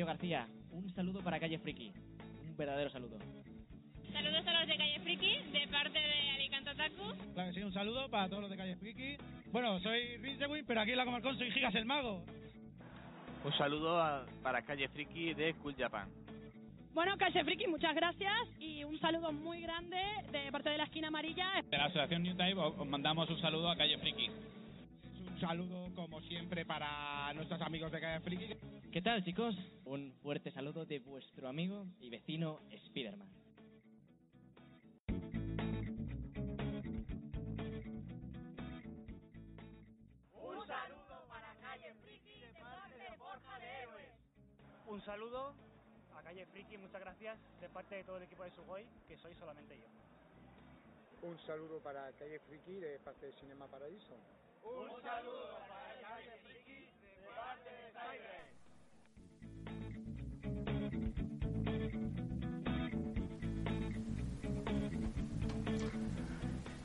Mario García. Un saludo para Calle Friki. Un verdadero saludo. Saludos a los de Calle Friki, de parte de Alicante Otaku. Claro que sí, un saludo para todos los de Calle Friki. Bueno, soy Rinsewin, pero aquí en la Comarcón soy Gigas el Mago. Un saludo a- para Calle Friki de Cool Japan. Bueno, Calle Friki, muchas gracias y un saludo muy grande de parte de la esquina amarilla. De la Asociación New Type os os mandamos un saludo a Calle Friki. Un saludo, como siempre, para nuestros amigos de Calle Friki. ¿Qué tal, chicos? Un fuerte saludo de vuestro amigo y vecino Spiderman. Un saludo a Calle Friki, muchas gracias de parte de todo el equipo de Sugoi, que soy solamente yo. Un saludo para Calle Friki de parte de Cinema Paradiso. Un saludo para Calle Friki de parte de.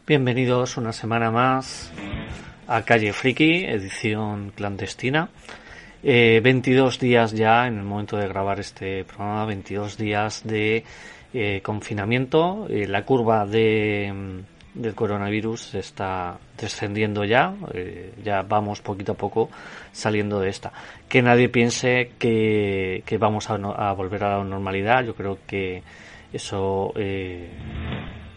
Bienvenidos una semana más a Calle Friki, edición clandestina. Eh, 22 días ya en el momento de grabar este programa, 22 días de eh, confinamiento. Eh, la curva de, mm, del coronavirus está descendiendo ya, eh, ya vamos poquito a poco saliendo de esta. Que nadie piense que, vamos a, volver a la normalidad, yo creo que eso eh,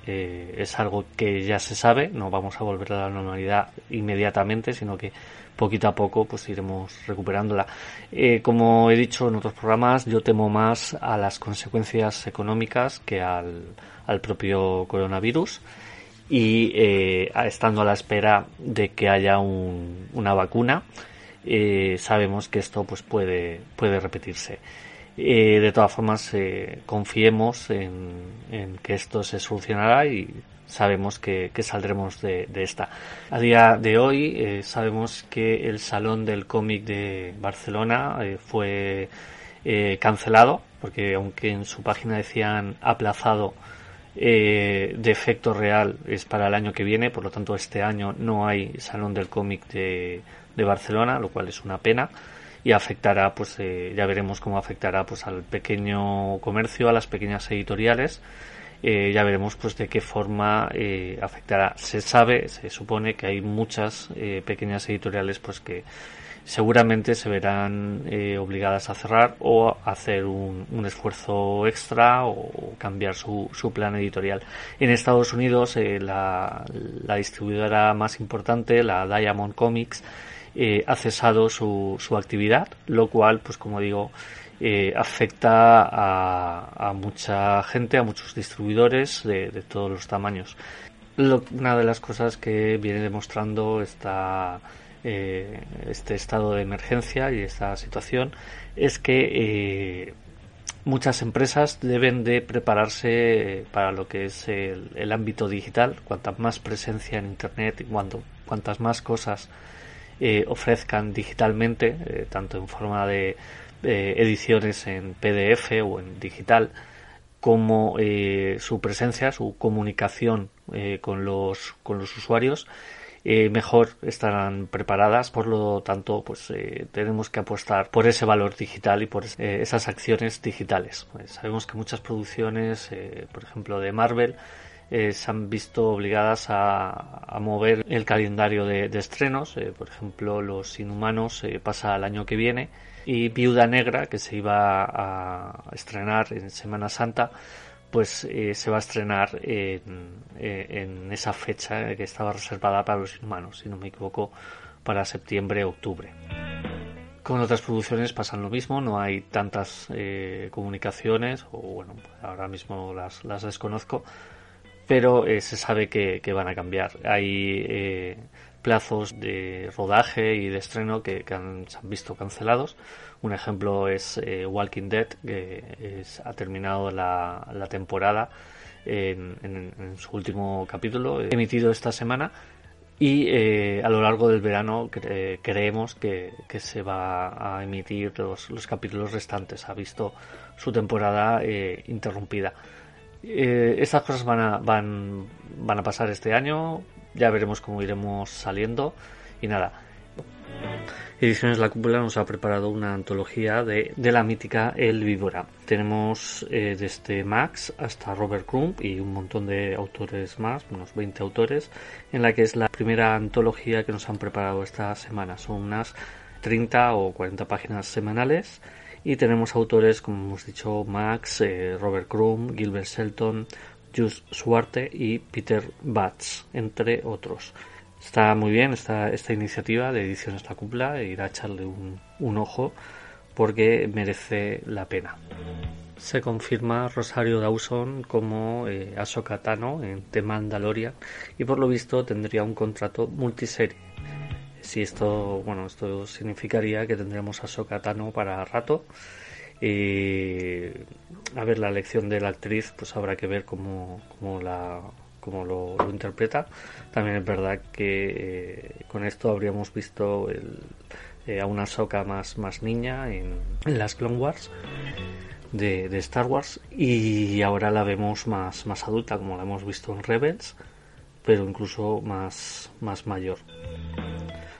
eh, es algo que ya se sabe, no vamos a volver a la normalidad inmediatamente, sino que poquito a poco pues iremos recuperándola. Como he dicho en otros programas, yo temo más a las consecuencias económicas que al, al propio coronavirus y eh, estando a la espera de que haya un- una vacuna, eh, sabemos que esto pues puede, puede repetirse. Eh, de todas formas, eh, confiemos en, en que esto se solucionará y sabemos que, que saldremos de, de esta. A día de hoy eh, sabemos que el Salón del Cómic de Barcelona eh, fue eh, cancelado, porque aunque en su página decían aplazado, eh, de efecto real es para el año que viene, por lo tanto este año no hay Salón del Cómic de, de Barcelona, lo cual es una pena y afectará, pues eh, ya veremos cómo afectará pues al pequeño comercio, a las pequeñas editoriales. Eh, ya veremos pues de qué forma eh, afectará. Se sabe, se supone que hay muchas eh, pequeñas editoriales pues que seguramente se verán eh, obligadas a cerrar o a hacer un, esfuerzo extra o cambiar su, su plan editorial. En Estados Unidos eh, la, la distribuidora más importante, la Diamond Comics, eh, ha cesado su, su actividad, lo cual, pues como digo, afecta a, a mucha gente, a muchos distribuidores de, de todos los tamaños. Una de las cosas que viene demostrando esta, eh, este estado de emergencia y esta situación es que eh, muchas empresas deben de prepararse para lo que es el, ámbito digital. Cuanta más presencia en Internet y cuanto, cuantas más cosas eh, ofrezcan digitalmente, tanto en forma de ediciones en PDF o en digital, como su presencia, su comunicación con los con los usuarios, eh, mejor estarán preparadas. Por lo tanto, pues eh, tenemos que apostar por ese valor digital y por eh, esas acciones digitales. Pues sabemos que muchas producciones, eh, por ejemplo, de Marvel, eh, se han visto obligadas a, a mover el calendario de, de estrenos. Eh, por ejemplo, Los Inhumanos eh, pasa al año que viene y Viuda Negra, que se iba a estrenar en Semana Santa, pues eh, se va a estrenar en, eh, en esa fecha que estaba reservada para Los Inhumanos, si no me equivoco, para septiembre-octubre. Con otras producciones pasan lo mismo, no hay tantas eh, comunicaciones, o bueno, ahora mismo las, las desconozco, pero se sabe que, que van a cambiar. Hay plazos de rodaje y de estreno que, que han, se han visto cancelados. Un ejemplo es eh, Walking Dead, que es- ha terminado la, temporada en, en- su último capítulo, eh, emitido esta semana. Y eh, a lo largo del verano cre- creemos que, se va a emitir los, los capítulos restantes. Ha visto su temporada eh, interrumpida. Estas cosas van a, van a pasar este año, ya veremos cómo iremos saliendo y nada. Ediciones La Cúpula nos ha preparado una antología de, la mítica El Víbora. Tenemos eh, desde Max hasta Robert Crumb y un montón de autores más, unos 20 autores, en la que es la primera antología que nos han preparado esta semana. Son unas 30 o 40 páginas semanales y tenemos autores como hemos dicho Max, eh, Robert Crumb, Gilbert Shelton, Jus Suarte y Peter Batts, entre otros. Está muy bien esta, esta iniciativa de Ediciones La Cúpula e ir a echarle un, un ojo porque merece la pena. Se confirma Rosario Dawson como eh, Ahsoka Tano en The Mandalorian y por lo visto tendría un contrato multiserie. Si esto, bueno, esto significaría que tendríamos a Ahsoka Tano para rato. Y a ver la elección de la actriz, pues habrá que ver cómo, cómo la como lo, lo, interpreta. También es verdad que eh, con esto habríamos visto el, eh, a una Soka más, más niña en, en, las Clone Wars de, de, Star Wars y ahora la vemos más, más adulta como la hemos visto en Rebels, pero incluso más, más mayor.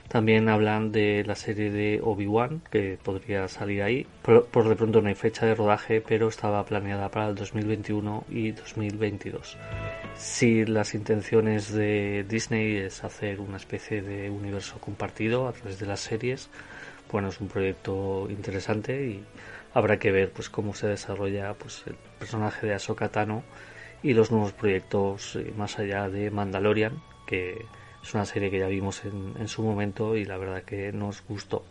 También hablan de la serie de Obi-Wan, que podría salir ahí. Por, por, de pronto no hay fecha de rodaje, pero estaba planeada para el 2021 y 2022. Si las intenciones de Disney es hacer una especie de universo compartido a través de las series, bueno, es un proyecto interesante y habrá que ver pues cómo se desarrolla pues el personaje de Ahsoka Tano y los nuevos proyectos más allá de Mandalorian, que es una serie que ya vimos en su momento y la verdad que nos gustó.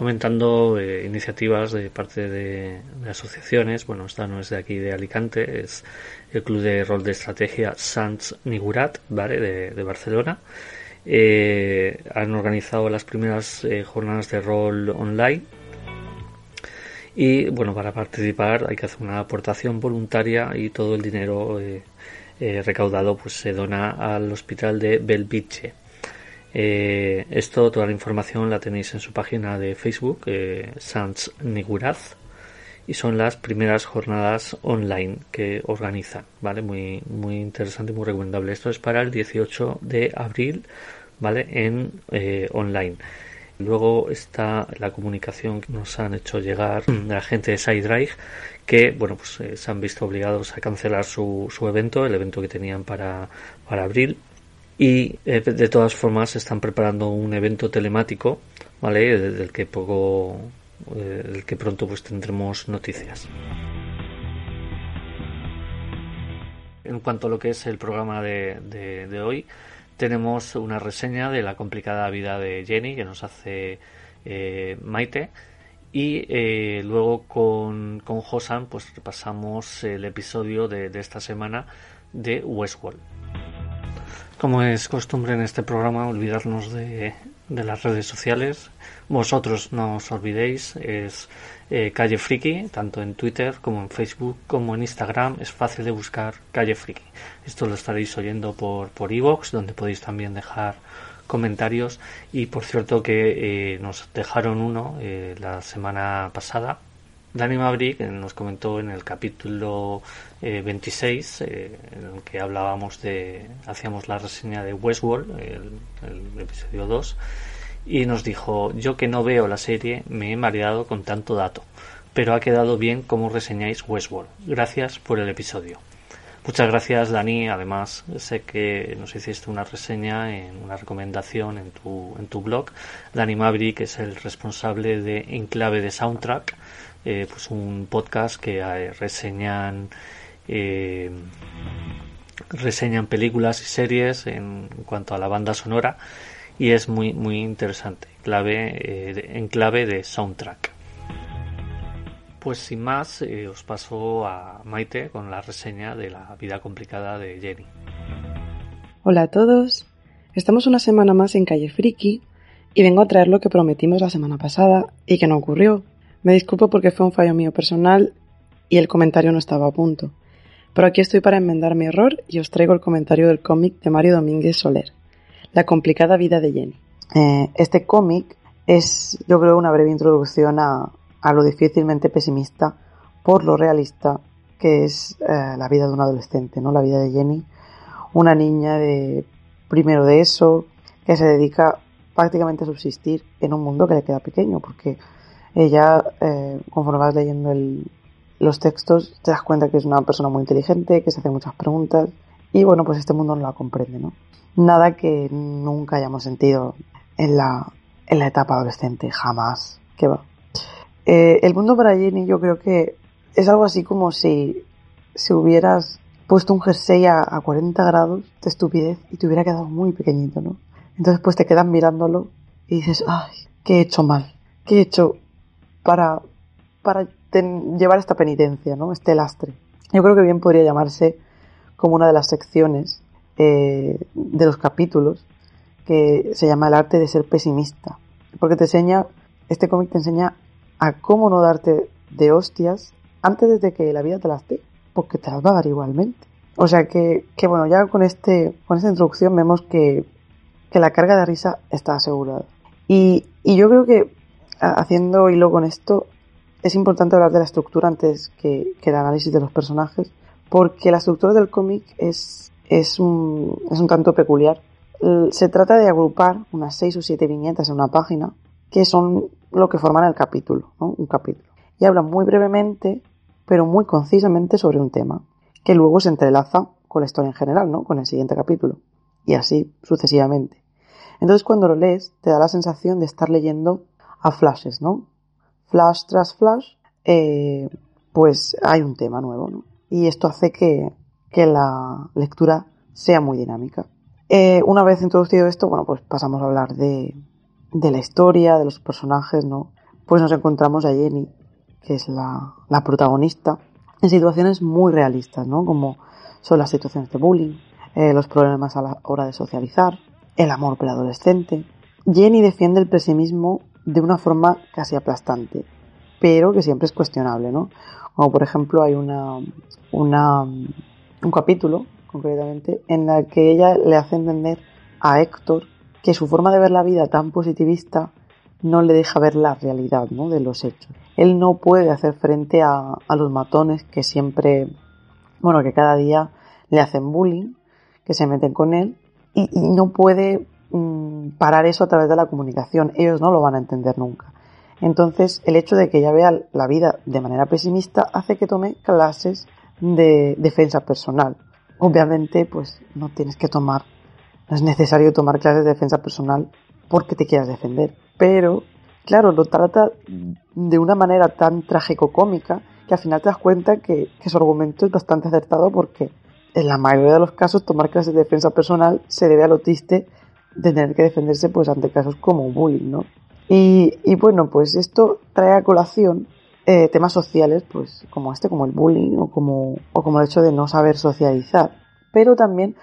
Comentando eh, iniciativas de parte de, asociaciones. Bueno, esta no es de aquí de Alicante, es el Club de Rol de Estrategia Sans Nigurat, ¿vale? De, Barcelona. Eh, han organizado las primeras eh, jornadas de rol online. Y bueno, para participar hay que hacer una aportación voluntaria y todo el dinero recaudado pues se dona al hospital de Belviche. Eh, esto, toda la información la tenéis en su página de Facebook, eh, Sans Niguraz, y son las primeras jornadas online que organizan, ¿vale? Muy, muy interesante muy recomendable. Esto es para el 18 de abril, ¿vale? En eh, online. Luego está la comunicación que nos han hecho llegar de la gente de SideDrive que, bueno, pues eh, se han visto obligados a cancelar su, su evento, el evento que tenían para, para abril, y eh, de todas formas están preparando un evento telemático vale del que poco eh, del que pronto pues tendremos noticias. En cuanto a lo que es el programa de, de, hoy tenemos una reseña de la complicada vida de Jenny que nos hace eh, Maite. Y eh, luego con, con Josan pues repasamos el episodio de, de esta semana de Westworld como es costumbre en este programa, olvidarnos de, de las redes sociales. Vosotros no os olvidéis, es eh, Calle Friki, tanto en Twitter como en Facebook como en Instagram. Es fácil de buscar Calle Friki. Esto lo estaréis oyendo por por iVoox, donde podéis también dejar comentarios. Y por cierto que eh, nos dejaron uno eh, la semana pasada Danny Maverick nos comentó en el capítulo eh, 26, eh, en el que hablábamos de, hacíamos la reseña de Westworld, el, el, episodio 2, y nos dijo, yo que no veo la serie me he mareado con tanto dato, pero ha quedado bien como reseñáis Westworld. Gracias por el episodio. Muchas gracias Dani, además sé que nos hiciste una reseña, en una recomendación en tu, en tu blog. Dani Maverick es el responsable de Enclave de Soundtrack, eh, pues un podcast que eh, reseñan eh, reseñan películas y series en cuanto a la banda sonora. Y es muy muy interesante. Clave en clave de soundtrack pues sin más os paso a Maite con la reseña de la vida complicada de Jenny Hola a todos estamos una semana más en Calle Friki y vengo a traer lo que prometimos la semana pasada y que no ocurrió me disculpo porque fue un fallo mío personal y el comentario no estaba a punto. Pero aquí estoy para enmendar mi error y os traigo el comentario del cómic de Mario Domínguez Soler, La complicada vida de Jenny. Eh, este cómic es, yo creo, una breve introducción a, a lo difícilmente pesimista por lo realista que es eh, la vida de un adolescente, ¿no? La vida de Jenny, una niña de primero de eso, que se dedica prácticamente a subsistir en un mundo que le queda pequeño, porque ella, eh, conforme vas leyendo el, los textos, te das cuenta que es una persona muy inteligente, que se hace muchas preguntas, y bueno, pues este mundo no la comprende, ¿no? Nada que nunca hayamos sentido en la, en la etapa adolescente, jamás, que va. Eh, el mundo para Jenny yo creo que es algo así como si, si hubieras puesto un jersey a, a 40 grados de estupidez y te hubiera quedado muy pequeñito, ¿no? Entonces pues te quedas mirándolo y dices, ay, ¿qué he hecho mal? ¿Qué he hecho para, para llevar esta penitencia, ¿no? Este lastre. Yo creo que bien podría llamarse como una de las secciones eh, de los capítulos que se llama el arte de ser pesimista. Porque te enseña, este cómic te enseña a cómo no darte de hostias antes de que la vida te las dé, porque te las va a dar igualmente. O sea que, que bueno, ya con este, con esta introducción vemos que, que la carga de risa está asegurada. Y, y yo creo que haciendo hilo con esto, es importante hablar de la estructura antes que, que el análisis de los personajes, porque la estructura del cómic es, es, un, es un tanto peculiar. Se trata de agrupar unas seis o siete viñetas en una página, que son lo que forman el capítulo, ¿no? un capítulo. Y hablan muy brevemente, pero muy concisamente sobre un tema, que luego se entrelaza con la historia en general, ¿no? con el siguiente capítulo, y así sucesivamente. Entonces cuando lo lees, te da la sensación de estar leyendo a flashes, ¿no? Flash tras flash, eh, pues hay un tema nuevo, ¿no? Y esto hace que, que la lectura sea muy dinámica. Eh, una vez introducido esto, bueno, pues pasamos a hablar de, de la historia, de los personajes, ¿no? Pues nos encontramos a Jenny, que es la, la protagonista, en situaciones muy realistas, ¿no? Como son las situaciones de bullying, eh, los problemas a la hora de socializar, el amor preadolescente. Jenny defiende el pesimismo de una forma casi aplastante, pero que siempre es cuestionable, ¿no? Como por ejemplo hay una, una un capítulo, concretamente, en el que ella le hace entender a Héctor que su forma de ver la vida tan positivista no le deja ver la realidad ¿no? de los hechos. Él no puede hacer frente a, a los matones que siempre, bueno, que cada día le hacen bullying, que se meten con él, y, no puede Mm, parar eso a través de la comunicación. Ellos no lo van a entender nunca. Entonces, el hecho de que ella vea la vida de manera pesimista hace que tome clases de defensa personal. Obviamente, pues no tienes que tomar, no es necesario tomar clases de defensa personal porque te quieras defender. Pero, claro, lo trata de una manera tan trágico-cómica que al final te das cuenta que, que su argumento es bastante acertado porque en la mayoría de los casos tomar clases de defensa personal se debe a lo triste de tener que defenderse pues ante casos como bullying, ¿no? Y, y bueno, pues esto trae a colación eh, temas sociales, pues como este, como el bullying o como, o como el hecho de no saber socializar, pero también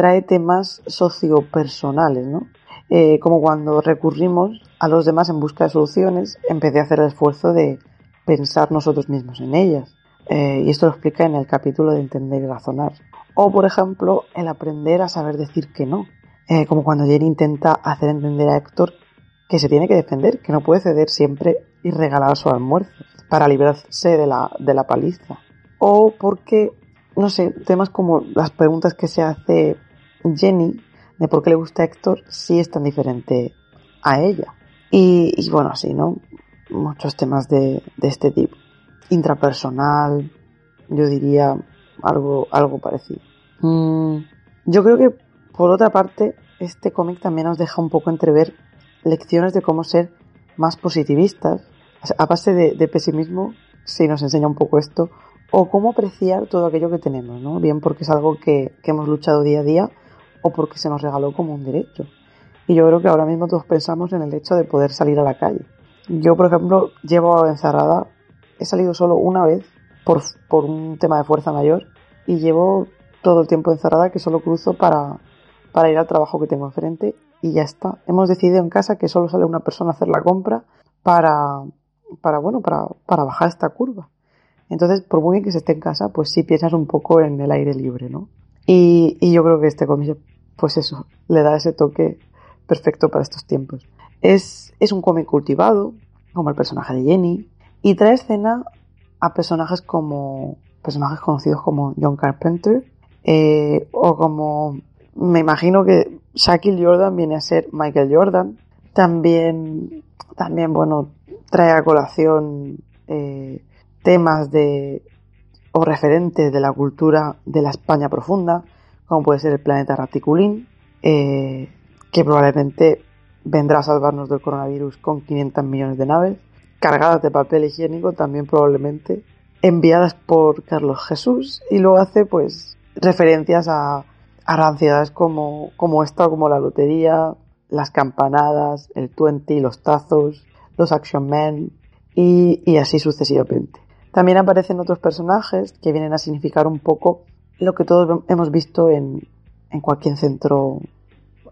trae temas sociopersonales, ¿no? Eh, como cuando recurrimos a los demás en busca de soluciones vez de hacer el esfuerzo de pensar nosotros mismos en ellas. Eh, y esto lo explica en el capítulo de entender y razonar. O, por ejemplo, el aprender a saber decir que no. Eh, como cuando Jenny intenta hacer entender a Héctor que se tiene que defender, que no puede ceder siempre y regalar su almuerzo para librarse de la, de la paliza. O porque, no sé, temas como las preguntas que se hace Jenny de por qué le gusta a Héctor si es tan diferente a ella. Y, y bueno, así, ¿no? Muchos temas de, de este tipo. Intrapersonal, yo diría algo, algo parecido. Mm, yo creo que por otra parte, este cómic también nos deja un poco entrever lecciones de cómo ser más positivistas. A base de, pesimismo, sí nos enseña un poco esto. O cómo apreciar todo aquello que tenemos, ¿no? Bien porque es algo que, que hemos luchado día a día o porque se nos regaló como un derecho. Y yo creo que ahora mismo todos pensamos en el hecho de poder salir a la calle. Yo, por ejemplo, llevo encerrada, he salido solo una vez por, un tema de fuerza mayor y llevo todo el tiempo encerrada que solo cruzo para, para ir al trabajo que tengo enfrente y ya está. Hemos decidido en casa que solo sale una persona a hacer la compra para, para bueno, para, para bajar esta curva. Entonces, por muy bien que se esté en casa, pues sí piensas un poco en el aire libre, ¿no? Y, yo creo que este cómic, pues eso, le da ese toque perfecto para estos tiempos. Es, es un cómic cultivado, como el personaje de Jenny, y trae escena a personajes como, personajes conocidos como John Carpenter eh, o como me imagino que Shaquille Jordan viene a ser Michael Jordan. También, también bueno, trae a colación eh, temas de o referentes de la cultura de la España profunda, como puede ser el planeta Raticulín, eh, que probablemente vendrá a salvarnos del coronavirus con 500 millones de naves, cargadas de papel higiénico también probablemente, enviadas por Carlos Jesús, y luego hace pues referencias a, a como, como esta, como la lotería, las campanadas, el 20, los tazos, los Action Men y, y así sucesivamente. También aparecen otros personajes que vienen a significar un poco lo que todos hemos visto en, en cualquier centro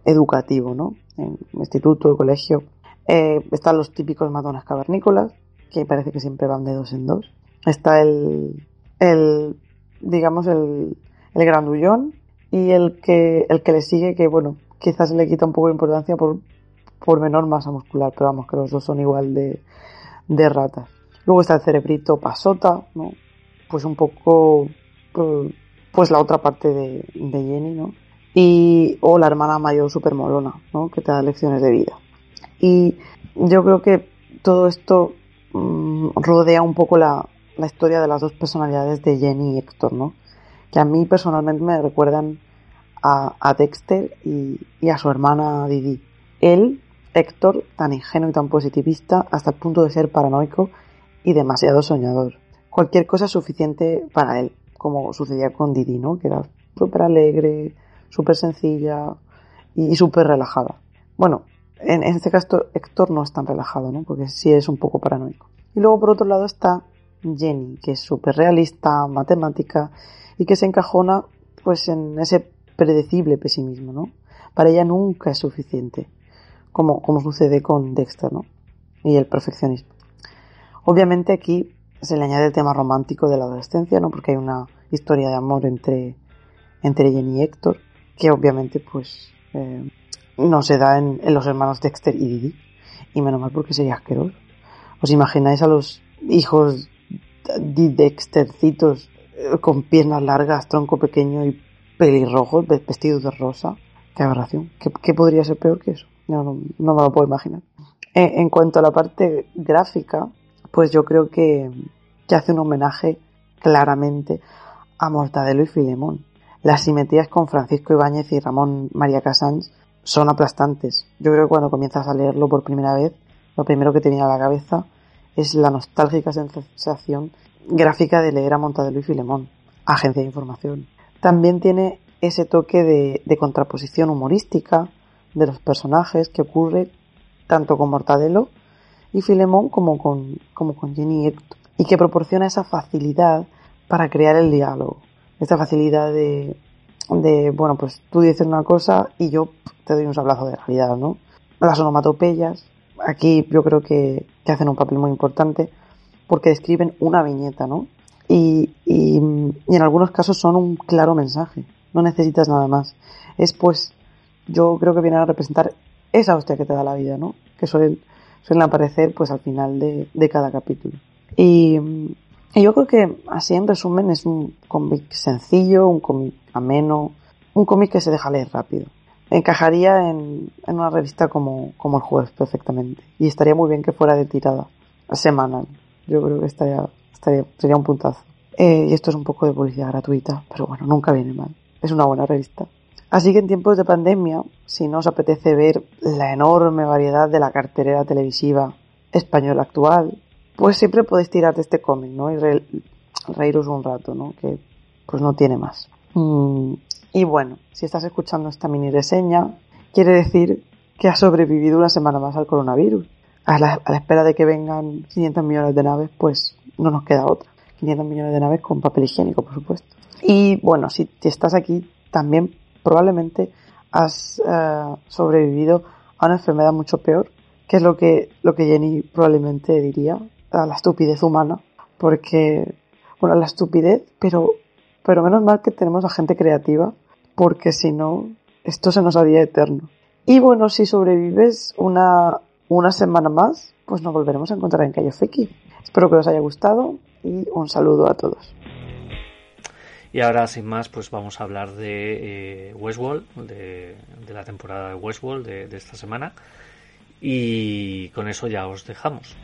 educativo, ¿no? En instituto, colegio. Eh, están los típicos matones cavernícolas, que parece que siempre van de dos en dos. Está el, el digamos, el, el grandullón y el que, el que le sigue, que bueno, quizás le quita un poco de importancia por, por menor masa muscular, pero vamos, que los dos son igual de, de ratas. Luego está el cerebrito pasota, ¿no? Pues un poco, pues la otra parte de, Jenny, ¿no? Y, o la hermana mayor super molona, ¿no? Que te da lecciones de vida. Y yo creo que todo esto mmm, rodea un poco la, la historia de las dos personalidades de Jenny y Héctor, ¿no? Que a mí personalmente me recuerdan a, a Dexter y, y, a su hermana Didi. Él, Héctor, tan ingenuo y tan positivista hasta el punto de ser paranoico y demasiado soñador. Cualquier cosa suficiente para él, como sucedía con Didi, ¿no? Que era súper alegre, súper sencilla y, y súper relajada. Bueno, en, en, este caso Héctor no es tan relajado, ¿no? Porque sí es un poco paranoico. Y luego por otro lado está Jenny, que es súper realista, matemática y que se encajona pues en ese predecible pesimismo, ¿no? Para ella nunca es suficiente, como, como sucede con Dexter, ¿no? Y el perfeccionismo. Obviamente aquí se le añade el tema romántico de la adolescencia, ¿no? Porque hay una historia de amor entre, entre Jenny y Héctor, que obviamente pues eh, no se da en, en, los hermanos Dexter y Didi. Y menos mal porque sería asqueroso. ¿Os imagináis a los hijos de Dextercitos eh, con piernas largas, tronco pequeño y pelirrojos, vestidos de rosa? Qué aberración. ¿Qué, podría ser peor que eso? No, no, no me lo puedo imaginar. Eh, en cuanto a la parte gráfica, pues yo creo que, que hace un homenaje claramente a Mortadelo y Filemón. Las simetrías con Francisco Ibáñez y Ramón María Casans son aplastantes. Yo creo que cuando comienzas a leerlo por primera vez, lo primero que te viene a la cabeza es la nostálgica sensación gráfica de leer a Mortadelo y Filemón, agencia de información. También tiene ese toque de, de contraposición humorística de los personajes que ocurre tanto con Mortadelo y Filemón como con, como con Jenny Héctor, y que proporciona esa facilidad para crear el diálogo, esta facilidad de, de, bueno, pues tú dices una cosa y yo te doy un sablazo de realidad, ¿no? Las onomatopeyas, aquí yo creo que, que hacen un papel muy importante porque describen una viñeta, ¿no? Y, y, y, en algunos casos son un claro mensaje, no necesitas nada más. Es pues, yo creo que vienen a representar esa hostia que te da la vida, ¿no? Que suelen, suelen aparecer pues al final de, de cada capítulo. Y, y, yo creo que así en resumen es un cómic sencillo, un cómic ameno, un cómic que se deja leer rápido. Encajaría en, en una revista como, como el jueves perfectamente. Y estaría muy bien que fuera de tirada semanal. Yo creo que estaría, estaría sería un puntazo. Eh, y esto es un poco de publicidad gratuita, pero bueno, nunca viene mal. Es una buena revista. Así que en tiempos de pandemia, si no os apetece ver la enorme variedad de la cartelera televisiva española actual, pues siempre podéis tirar de este cómic, ¿no? Y re reíros un rato, ¿no? Que pues no tiene más. Mm, y bueno, si estás escuchando esta mini reseña, quiere decir que has sobrevivido una semana más al coronavirus. A la, espera de que vengan 500 millones de naves, pues no nos queda otra. 500 millones de naves con papel higiénico, por supuesto. Y bueno, si estás aquí, también probablemente has uh, sobrevivido a una enfermedad mucho peor, que es lo que, lo que Jenny probablemente diría, a la estupidez humana, porque, bueno, la estupidez, pero, pero menos mal que tenemos a gente creativa, porque si no, esto se nos haría eterno. Y bueno, si sobrevives una, una semana más, pues nos volveremos a encontrar en Calle Feki. Espero que os haya gustado y un saludo a todos. Y ahora, sin más, pues vamos a hablar de eh, Westworld, de, la temporada de Westworld de, esta semana. Y con eso ya os dejamos.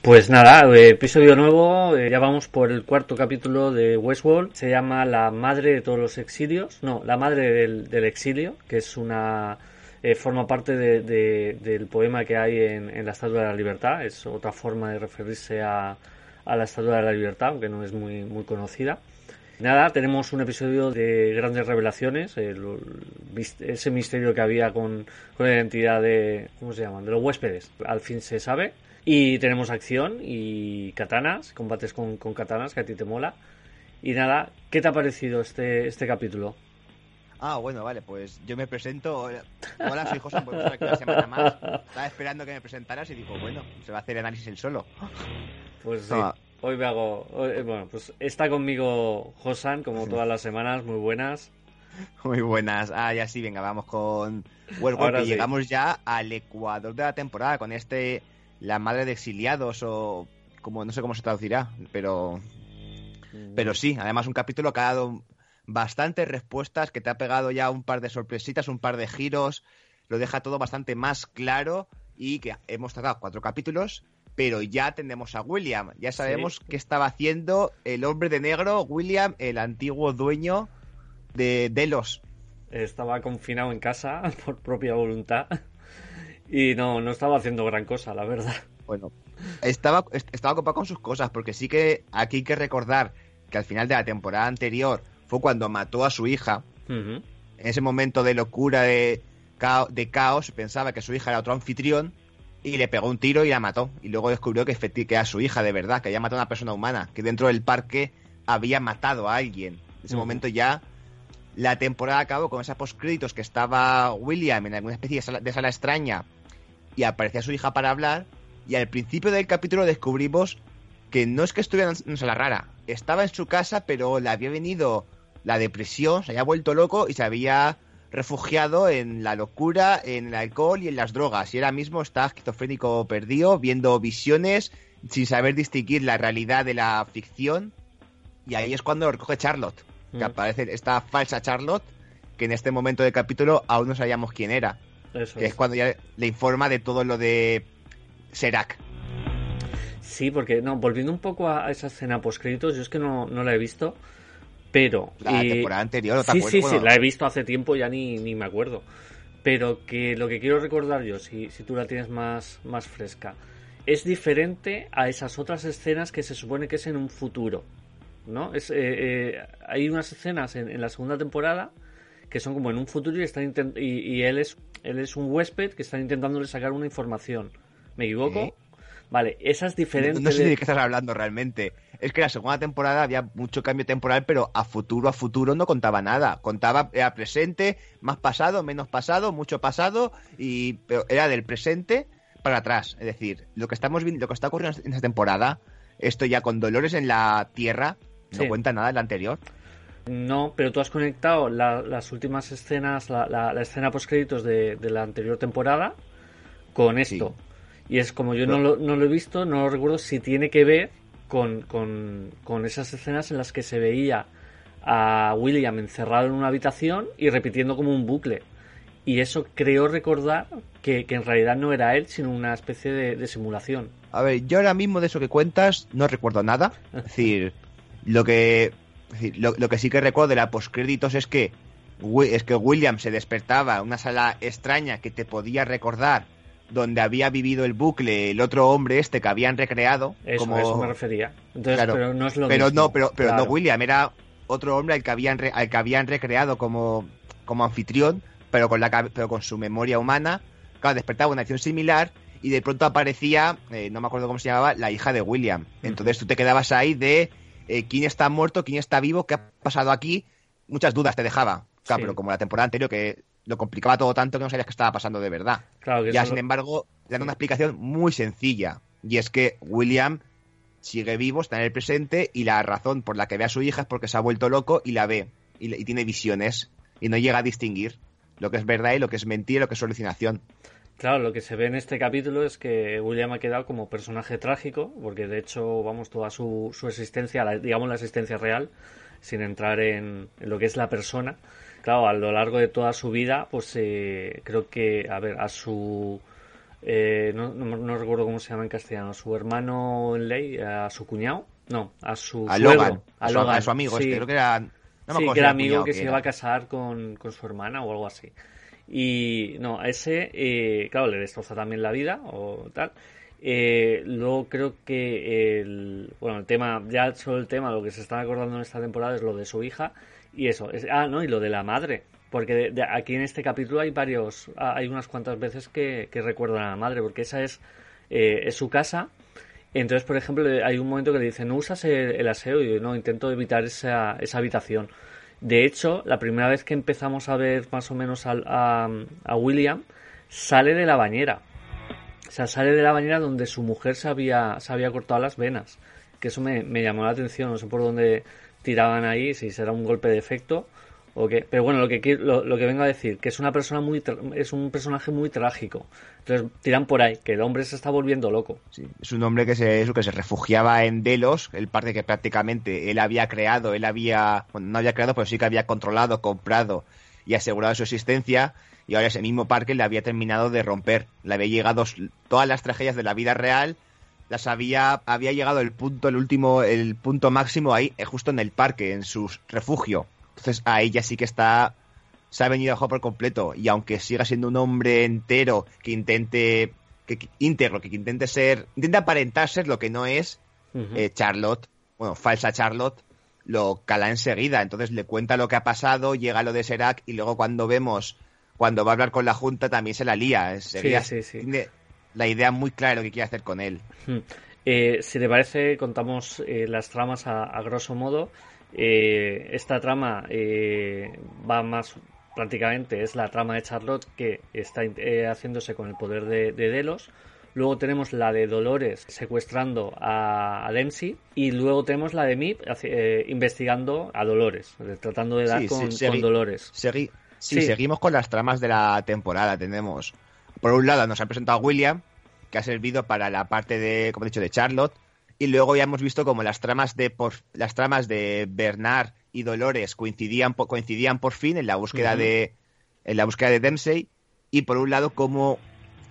Pues nada, eh, episodio nuevo, eh, ya vamos por el cuarto capítulo de Westworld, se llama La Madre de todos los exilios, no, La Madre del, del Exilio, que es una... Eh, forma parte de, del poema que hay en, en, la Estatua de la Libertad, es otra forma de referirse a, a la Estatua de la Libertad, aunque no es muy, muy conocida. Nada, tenemos un episodio de grandes revelaciones, el, ese misterio que había con, con la identidad de, ¿cómo se llaman?, de los huéspedes, al fin se sabe. Y tenemos acción y katanas, combates con, con katanas, que a ti te mola. Y nada, ¿qué te ha parecido este, este capítulo? Ah, bueno, vale, pues yo me presento. Hola, soy José, pues aquí una semana más. Estaba esperando que me presentaras y digo, bueno, se va a hacer análisis él solo. Pues sí. No. Hoy me hago. Hoy, bueno, pues está conmigo Josan, como todas las semanas, muy buenas. Muy buenas. Ah, ya sí, venga, vamos con Westworld, que sí. llegamos ya al Ecuador de la temporada, con este La Madre de Exiliados, o como no sé cómo se traducirá, pero. Pero sí, además un capítulo que ha dado bastantes respuestas, que te ha pegado ya un par de sorpresitas, un par de giros, lo deja todo bastante más claro y que hemos tratado cuatro capítulos, pero ya tenemos a William, ya sabemos sí. qué estaba haciendo el hombre de negro, William, el antiguo dueño de Delos. Estaba confinado en casa por propia voluntad y no, no estaba haciendo gran cosa, la verdad. Bueno, estaba, estaba ocupado con sus cosas, porque sí que aquí hay que recordar que al final de la temporada anterior fue cuando mató a su hija. Uh -huh. En ese momento de locura, de, de caos, pensaba que su hija era otro anfitrión y le pegó un tiro y la mató. Y luego descubrió que, que era su hija de verdad, que había matado a una persona humana, que dentro del parque había matado a alguien. En ese uh -huh. momento ya la temporada acabó con esos postcréditos que estaba William en alguna especie de sala, de sala extraña y aparecía su hija para hablar. Y al principio del capítulo descubrimos que no es que estuviera en una sala rara, estaba en su casa, pero le había venido la depresión, se había vuelto loco y se había refugiado en la locura, en el alcohol y en las drogas. Y ahora mismo está esquizofrénico perdido, viendo visiones, sin saber distinguir la realidad de la ficción. Y ahí es cuando lo recoge Charlotte, que mm. aparece esta falsa Charlotte, que en este momento del capítulo aún no sabíamos quién era. Eso que es. es cuando ya le informa de todo lo de Serac. Sí, porque no, volviendo un poco a esa escena post créditos, yo es que no, no la he visto, pero la y... temporada anterior, ¿no te sí, acuerdas? sí, bueno, sí, la he visto hace tiempo, ya ni, ni me acuerdo. Pero que lo que quiero recordar yo, si, si tú la tienes más, más fresca, es diferente a esas otras escenas que se supone que es en un futuro, ¿no? Es, eh, eh, hay unas escenas en, en, la segunda temporada que son como en un futuro y, están y, y él, es, él es un huésped que están intentándole sacar una información. ¿Me equivoco? Vale, esa es diferente. No, no sé de... qué estás hablando realmente. Es que la segunda temporada había mucho cambio temporal, pero a futuro, a futuro no contaba nada. Contaba, era presente, más pasado, menos pasado, mucho pasado, y pero era del presente para atrás. Es decir, lo que estamos viendo, lo que está ocurriendo en esta temporada, esto ya con Dolores en la Tierra, no sí. cuenta nada del anterior. No, pero tú has conectado la, las últimas escenas, la, la, la escena post créditos de, de, la anterior temporada con esto. Sí. Y es como yo no lo, no lo, he visto, no lo recuerdo si tiene que ver con, con, con, esas escenas en las que se veía a William encerrado en una habitación y repitiendo como un bucle. Y eso creo recordar que, que en realidad no era él, sino una especie de, de, simulación. A ver, yo ahora mismo de eso que cuentas no recuerdo nada. Es decir, lo que, decir, lo, lo que sí que recuerdo de la postcréditos es que es que William se despertaba en una sala extraña que te podía recordar donde había vivido el bucle el otro hombre este que habían recreado. Eso, como... eso me refería. Entonces, claro, pero no es lo pero mismo. No, pero, pero claro. no William, era otro hombre al que habían, re... al que habían recreado como, como anfitrión, pero con, la, pero con su memoria humana. Claro, despertaba una acción similar y de pronto aparecía, eh, no me acuerdo cómo se llamaba, la hija de William. Entonces tú te quedabas ahí de eh, quién está muerto, quién está vivo, qué ha pasado aquí. Muchas dudas te dejaba. Claro, sí. pero como la temporada anterior que lo complicaba todo tanto que no sabías qué estaba pasando de verdad. Claro que ya, sin embargo, dan una explicación muy sencilla. Y es que William sigue vivo, está en el presente, y la razón por la que ve a su hija es porque se ha vuelto loco y la ve. Y, y tiene visiones. Y no llega a distinguir lo que es verdad y lo que es mentira y lo que es alucinación. Claro, lo que se ve en este capítulo es que William ha quedado como personaje trágico, porque de hecho, vamos, toda su, su existencia, la, digamos la existencia real, sin entrar en, lo que es la persona. Claro, a lo largo de toda su vida, pues eh, creo que, a ver, a su... Eh, no, no, recuerdo cómo se llama en castellano, su hermano en ley, a su cuñado, no, a su a Logan, a, su, amigo, este, creo que era, sí, que era amigo que, se iba a casar con, con, su hermana o algo así. Y no, a ese, eh, claro, le destroza también la vida o tal. Eh, luego creo que el, bueno, el tema, ya solo el tema, lo que se está acordando en esta temporada es lo de su hija y eso. Es, ah, no, y lo de la madre. Porque aquí en este capítulo hay varios, ah, hay unas cuantas veces que, recuerdan a la madre, porque esa es, eh, es su casa. Entonces, por ejemplo, hay un momento que le dice, no usas el, aseo, y yo no, intento evitar esa, esa habitación. De hecho, la primera vez que empezamos a ver más o menos a, a William, sale de la bañera. O sea, sale de la bañera donde su mujer se había, se había cortado las venas. Que eso me, llamó la atención. No sé por dónde tiraban ahí, si será un golpe de efecto o qué. Pero bueno, lo que, lo, lo que vengo a decir, que es una persona muy es un personaje muy trágico. Entonces tiran por ahí, que el hombre se está volviendo loco. es un hombre que se, que se refugiaba en Delos, el parque que prácticamente él había creado, él había, bueno, no había creado, pero sí que había controlado, comprado y asegurado su existencia y ahora ese mismo parque le había terminado de romper. Le había llegado todas las tragedias de la vida real, las había, había llegado el punto, el último, el punto máximo ahí, eh, justo en el parque, en su refugio. Entonces a ella sí que está, se ha venido abajo por completo. Y aunque siga siendo un hombre entero que intente, que, íntegro, que intente ser, intenta aparentar ser lo que no es, eh, Charlotte, bueno, falsa Charlotte, lo cala enseguida. Entonces le cuenta lo que ha pasado, llega lo de Serac y luego cuando vemos cuando va a hablar con la Junta también se la lía. Sí, sí, Tiene la idea muy clara de lo que quiere hacer con él. Hmm. Eh, si te parece, contamos eh, las tramas a, grosso modo. Eh, esta trama va más prácticamente, es la trama de Charlotte que está haciéndose con el poder de, Delos. Luego tenemos la de Dolores secuestrando a, a Dempsey. Y luego tenemos la de Mip investigando a Dolores, tratando de dar con, Dolores. Sí, seguimos con las tramas de la temporada. Tenemos, por un lado, nos ha presentado William, que ha servido para la parte de, como he dicho, de Charlotte. Y luego ya hemos visto como las tramas de por, las tramas de Bernard y Dolores coincidían, coincidían por fin en la búsqueda de en la búsqueda de Dempsey. Y por un lado, como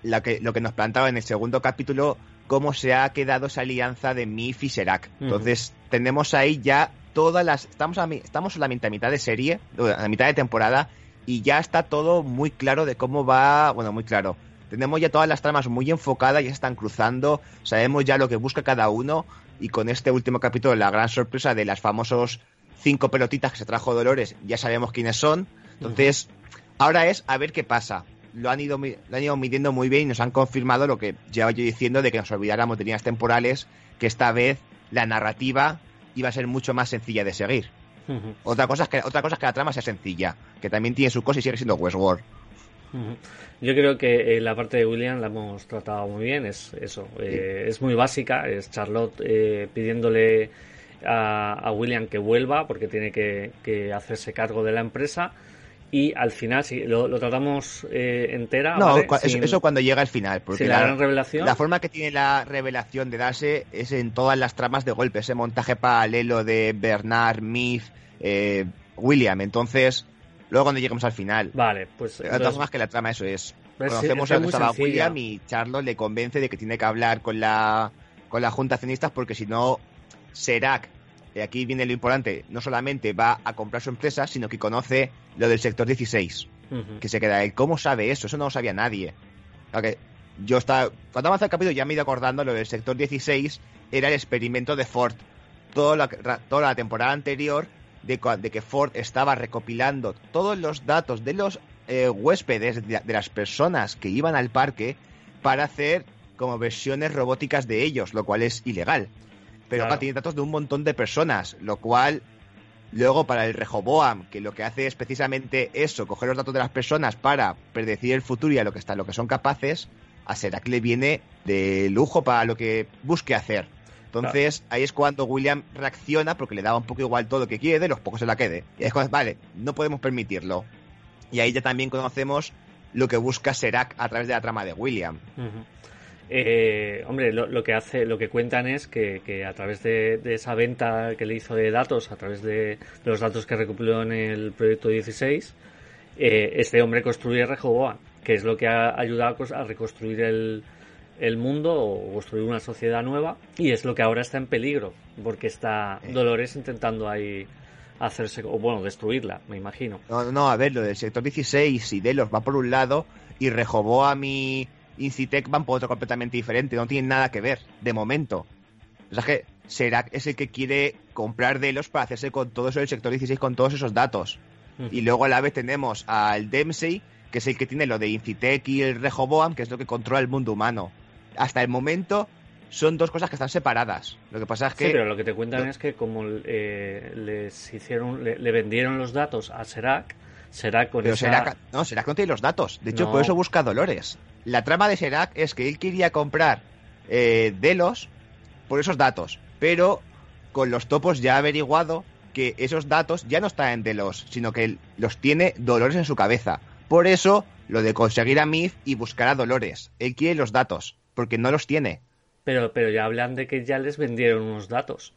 la que, lo que nos plantaba en el segundo capítulo, cómo se ha quedado esa alianza de Mif y Serac. Entonces, tenemos ahí ya todas las. Estamos, a, estamos solamente a mitad de serie, a mitad de temporada, y ya está todo muy claro de cómo va, bueno, muy claro. Tenemos ya todas las tramas muy enfocadas, ya están cruzando, sabemos ya lo que busca cada uno y con este último capítulo, la gran sorpresa de las famosos cinco pelotitas que se trajo Dolores, ya sabemos quiénes son. Entonces, ahora es a ver qué pasa. Lo han, ido, lo han ido midiendo muy bien y nos han confirmado lo que llevo yo diciendo de que nos olvidáramos de líneas temporales, que esta vez la narrativa iba a ser mucho más sencilla de seguir. Otra cosa es que otra cosa es que la trama sea sencilla, que también tiene su cosa y sigue siendo Westworld. Yo creo que eh, la parte de William la hemos tratado muy bien, es eso, eh, es muy básica, es Charlotte eh, pidiéndole a, William que vuelva porque tiene que, hacerse cargo de la empresa y al final sí, lo, tratamos entera. No, eso, cuando llega al final, porque la, gran revelación. la forma que tiene la revelación de darse es en todas las tramas de golpe, ese montaje paralelo de Bernard, Miff, eh, William. Entonces, luego cuando lleguemos al final. Vale, pues. De todas formas, que la trama eso es. Conocemos a estaba William y Charlotte le convence de que tiene que hablar con la, con la Junta Accionistas porque si no, Serac, y aquí viene lo importante, no solamente va a comprar su empresa, sino que conoce lo del sector 16. Que se queda él. ¿Cómo sabe eso? Eso no lo sabía nadie. yo estaba. Cuando avanza el capítulo ya me he ido acordando lo del sector 16 era el experimento de Ford. Toda la, toda la temporada anterior de, que Ford estaba recopilando todos los datos de los eh, huéspedes, de, las personas que iban al parque, para hacer como versiones robóticas de ellos, lo cual es ilegal. Pero tiene datos de un montón de personas, lo cual luego para el Rehoboam, que lo que hace es precisamente eso, coger los datos de las personas para predecir el futuro y a lo que, está, lo que son capaces, a Serac le viene de lujo para lo que busque hacer. Entonces, ahí es cuando William reacciona porque le da un poco igual todo lo que quiere, los pocos se la quede. Y es cuando, vale, no podemos permitirlo. Y ahí ya también conocemos lo que busca Serac a través de la trama de William. Eh, hombre, lo, que hace, lo que cuentan es que, a través de, esa venta que le hizo de datos, a través de, los datos que recopiló en el proyecto 16, eh, este hombre construye Rehoboam, que es lo que ha ayudado a reconstruir el, el mundo o construir una sociedad nueva y es lo que ahora está en peligro porque está Dolores intentando ahí hacerse o bueno destruirla me imagino. No no a ver lo del sector 16 y Delos va por un lado y Rehoboam y Incitec van por otro completamente diferente, no tienen nada que ver, de momento. O sea que Serac es el que quiere comprar Delos para hacerse con todo eso del sector 16, con todos esos datos. Y luego a la vez tenemos al Dempsey, que es el que tiene lo de Incitec y el Rehoboam, que es lo que controla el mundo humano. Hasta el momento son dos cosas que están separadas. Lo que pasa es que... Sí, pero lo que te cuentan es que como eh, les hicieron, le, vendieron los datos a Serac, Serac con pero Serac, no, Serac no tiene los datos. De hecho, por eso busca Dolores. La trama de Serac es que él quería comprar eh, Delos por esos datos, pero con los topos ya ha averiguado que esos datos ya no están en Delos, sino que los tiene Dolores en su cabeza. Por eso lo de conseguir a Myth y buscar a Dolores. Él quiere los datos, porque no los tiene. Pero, pero ya hablan de que ya les vendieron unos datos.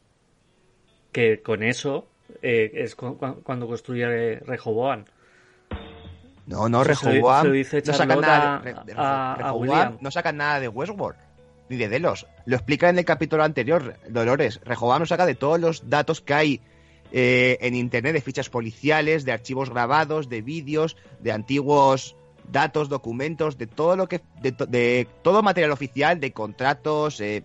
Que con eso eh, es cuando construye Rehoboam. No, no, Rehoboam no sacan nada de, no sacan nada de Westworld ni de Delos. Lo explica en el capítulo anterior, Dolores. Rehoboam nos saca de todos los datos que hay eh, en internet de fichas policiales, de archivos grabados, de vídeos, de antiguos datos, documentos, de todo lo que de, todo material oficial, de contratos, eh,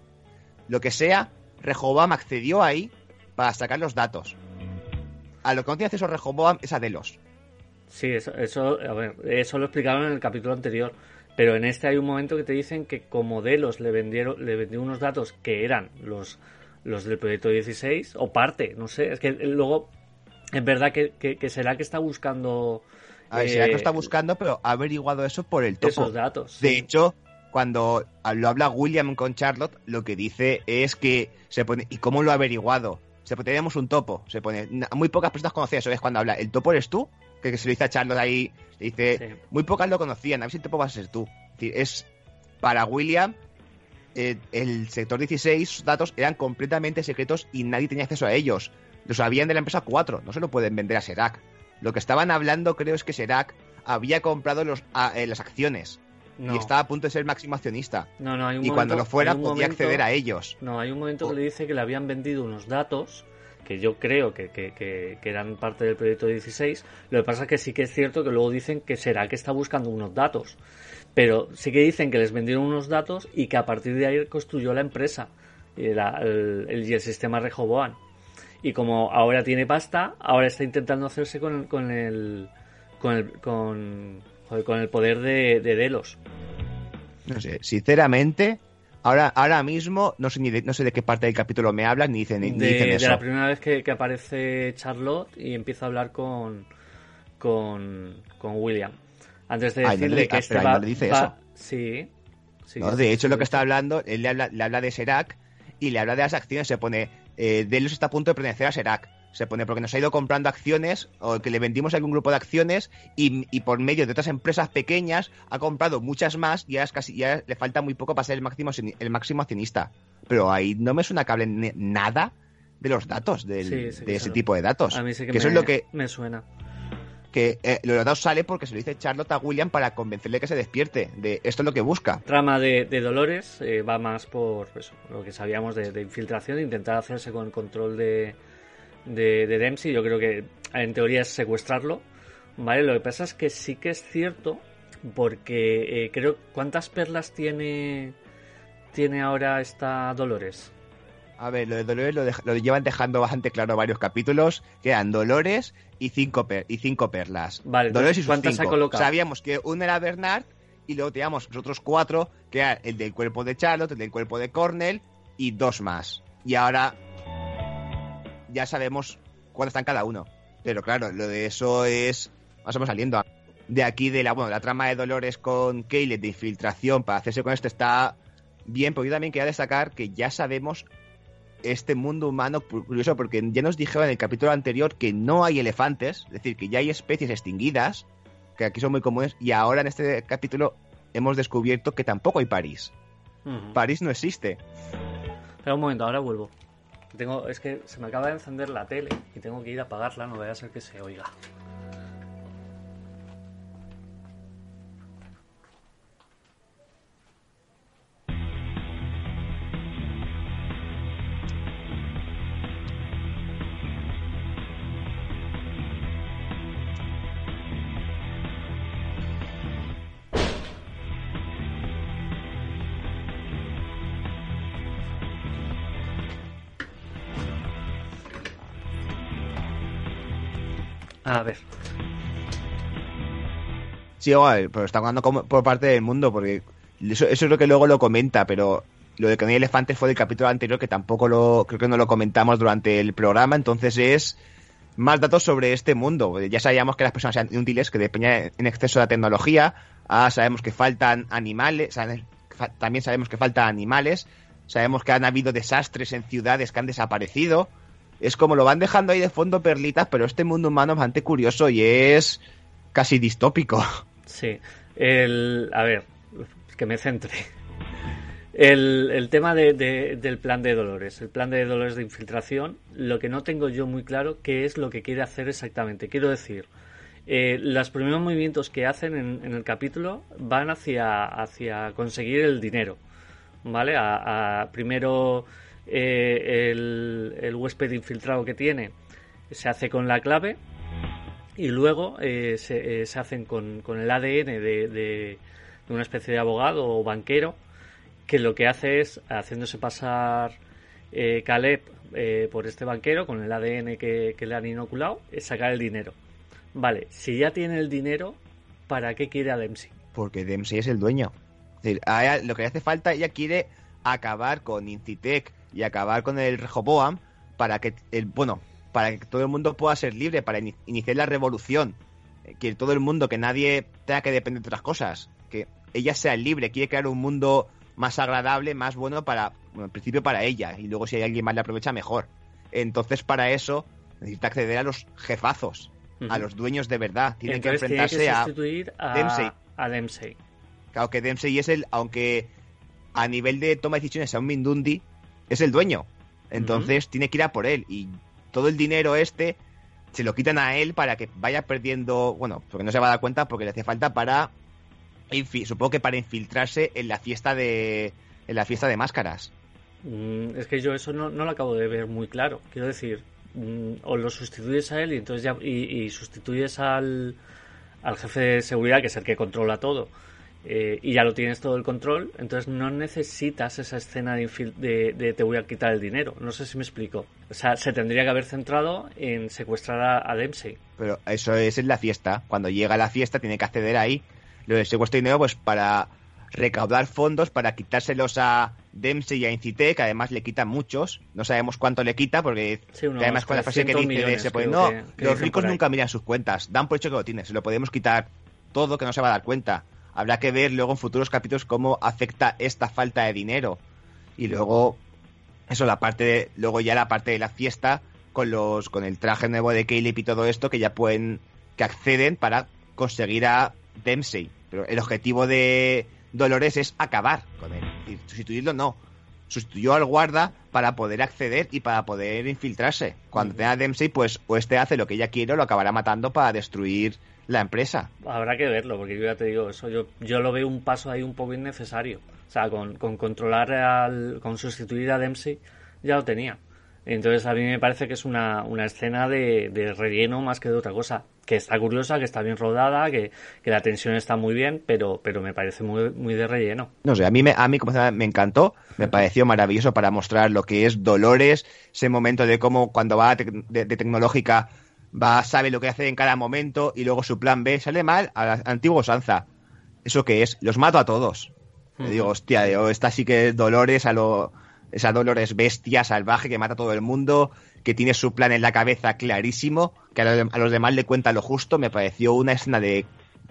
lo que sea. Rehoboam accedió ahí para sacar los datos. A lo que no tiene acceso Rehoboam es a Delos. Sí, eso, eso, a ver, eso lo explicaron en el capítulo anterior. Pero en este hay un momento que te dicen que como Delos le vendieron, le vendió unos datos que eran los, los del proyecto 16, o parte, no sé. Es que luego, es verdad que, que, será que está buscando. A ver, será que está buscando, pero ha averiguado eso por el topo. Esos datos. De hecho, cuando lo habla William con Charlotte, lo que dice es que se pone. ¿Y cómo lo ha averiguado? Se pone, tenemos un topo. Se pone. Muy pocas personas conocían eso. Es cuando habla. ¿El topo eres tú? Que se lo dice a Charlotte ahí, dice, muy pocas lo conocían, a ver si te vas a ser tú. Es, para William, eh, el sector 16, sus datos eran completamente secretos y nadie tenía acceso a ellos. Los sabían de la empresa 4, no se lo pueden vender a Serac. Lo que estaban hablando creo es que Serac había comprado los, eh, las acciones. Y estaba a punto de ser máximo accionista. No, no, hay un y cuando lo fuera podía acceder a ellos. No, hay un momento que le dice que le habían vendido unos datos que yo creo que, que, eran parte del proyecto 16. Lo que pasa es que sí que es cierto que luego dicen que será que está buscando unos datos. Pero sí que dicen que les vendieron unos datos y que a partir de ahí construyó la empresa y el, el, sistema Rehoboam. Y como ahora tiene pasta, ahora está intentando hacerse con, con el con el, con, con el poder de, de Delos. No sé, sinceramente, Ahora, ahora mismo no sé ni de, no sé de qué parte del capítulo me hablan ni dicen, ni, dicen eso. De la primera vez que, aparece Charlotte y empieza a hablar con, con, William. Antes de decirle que este va, dice eso. Sí. de hecho, lo que está hablando, él le habla, le habla de Serac y le habla de las acciones. Se pone, eh, Delos está a punto de pertenecer a Serac se pone porque nos ha ido comprando acciones o que le vendimos a algún grupo de acciones y, por medio de otras empresas pequeñas ha comprado muchas más y ya, es casi, ya le falta muy poco para ser el máximo, el máximo accionista. Pero ahí no me suena que hablen nada de los datos, de ese tipo de datos. A mí sí que, me, eso es lo que me suena. Que eh, los datos sale porque se lo dice Charlotte a William para convencerle que se despierte de esto es lo que busca. Trama de, Dolores eh, va más por lo que sabíamos de, de infiltración, intentar hacerse con el control de, de, de Dempsey, yo creo que en teoría es secuestrarlo, ¿vale? Lo que pasa es que sí que es cierto, porque eh, creo, ¿cuántas perlas tiene, tiene ahora esta Dolores? A ver, lo de Dolores lo, llevan dejando bastante claro varios capítulos, que eran Dolores y cinco, y cinco perlas. Vale, Dolores y ¿cuántas ha colocado? Sabíamos que una era Bernard y luego teníamos los otros cuatro, que eran el del cuerpo de Charlotte, el del cuerpo de Cornell y dos más. Y ahora ya sabemos cuándo están cada uno. Pero claro, lo de eso es más menos saliendo. De aquí, de la, bueno, la trama de Dolores con Caleb de infiltración para hacerse con esto está bien, porque yo también quería destacar que ya sabemos este mundo humano curioso, porque ya nos dijeron en el capítulo anterior que no hay elefantes, es decir, que ya hay especies extinguidas, que aquí son muy comunes, y ahora en este capítulo hemos descubierto que tampoco hay París. París no existe. Espera un momento, ahora vuelvo. Tengo, es que se me acaba de encender la tele y tengo que ir a apagarla, no vaya a ser que se oiga. A ver. Sí, igual, pero está jugando como por parte del mundo, porque eso, eso es lo que luego lo comenta, pero lo de que no hay elefantes fue del capítulo anterior, que tampoco lo, creo que no lo comentamos durante el programa, entonces es más datos sobre este mundo. Ya sabíamos que las personas sean inútiles, que dependen en exceso de la tecnología, ah, sabemos que faltan animales, también sabemos que faltan animales, sabemos que han habido desastres en ciudades que han desaparecido, es como lo van dejando ahí de fondo perlitas, pero este mundo humano es bastante curioso y es casi distópico. Sí, el, a ver, que me centre. El, el tema de, del plan de Dolores, el plan de Dolores de infiltración, lo que no tengo yo muy claro qué es lo que quiere hacer exactamente. Quiero decir, eh, los primeros movimientos que hacen en, el capítulo van hacia, hacia conseguir el dinero, ¿vale? a primero eh, el, huésped infiltrado que tiene se hace con la clave y luego eh, se, eh, se, hacen con, el ADN de, una especie de abogado o banquero que lo que hace es, haciéndose pasar Caleb por este banquero con el ADN que, que le han inoculado, es sacar el dinero. Vale, si ya tiene el dinero, ¿para qué quiere a Dempsey? Porque Dempsey es el dueño. lo que le hace falta, ella quiere acabar con Incitec y acabar con el Rehoboam para que el bueno para que todo el mundo pueda ser libre para iniciar la revolución. Eh, que todo el mundo que nadie tenga que depender de otras cosas que ella sea libre quiere crear un mundo más agradable más bueno para bueno, en principio para ella y luego si hay alguien más le aprovecha mejor. Entonces para eso necesita acceder a los jefazos a los dueños de verdad. Tienen que enfrentarse a, a Dempsey. a Dempsey. Claro que Dempsey es el aunque a nivel de toma de decisiones sea un Mindundi es el dueño. Entonces tiene que ir a por él. Y todo el dinero este se lo quitan a él para que vaya perdiendo. Bueno, porque no se va a dar cuenta porque le hace falta para. Supongo que para infiltrarse en la fiesta de. En la fiesta de máscaras. Mm, es que yo eso no, lo acabo de ver muy claro. Quiero decir, mm, o lo sustituyes a él y entonces ya. y, y sustituyes al, al jefe de seguridad, que es el que controla todo eh, y ya lo tienes todo el control, entonces no necesitas esa escena de, te voy a quitar el dinero. No sé si me explico. O sea, se tendría que haber centrado en secuestrar a, Dempsey. Pero eso es en la fiesta. Cuando llega a la fiesta tiene que acceder ahí. Lo de secuestro de dinero, pues para recaudar fondos, para quitárselos a Dempsey y a Incite, que además le quita muchos. No sabemos cuánto le quita, porque además con la frase que dice de, se puede, no, los ricos nunca miran sus cuentas. Dan por hecho que lo tiene. Se lo podemos quitar todo que no se va a dar cuenta Habrá que ver luego en futuros capítulos cómo afecta esta falta de dinero. Y luego, eso, la parte de, luego ya la parte de la fiesta con los, con el traje nuevo de Caleb y todo esto que ya pueden, que acceden para conseguir a Dempsey. Pero el objetivo de Dolores es acabar con él. Y sustituirlo no. Sustituyó al guarda para poder acceder y para poder infiltrarse. Cuando tenga a Dempsey, pues o este hace lo que ella quiere o lo acabará matando para destruir la empresa. Habrá que verlo, porque yo ya te digo, eso yo, yo lo veo un paso ahí un poco innecesario. O sea, con, con controlar al, con sustituir a Dempsey ya lo tenía. Entonces a mí me parece que es una, una escena de, de, relleno más que de otra cosa. Que está curiosa, que está bien rodada, que, que, la tensión está muy bien, pero, pero me parece muy, muy de relleno. No sé, a mí, me, a mí como me encantó, me pareció maravilloso para mostrar lo que es Dolores, ese momento de cómo cuando va de, de tecnológica va, sabe lo que hace en cada momento y luego su plan B sale mal a la antigua usanza. ¿Eso qué es? Los mato a todos. Le digo, hostia, esta sí que es Dolores a lo. Esa Dolores bestia, salvaje, que mata a todo el mundo, que tiene su plan en la cabeza clarísimo, que a los, demás le cuenta lo justo. Me pareció una escena de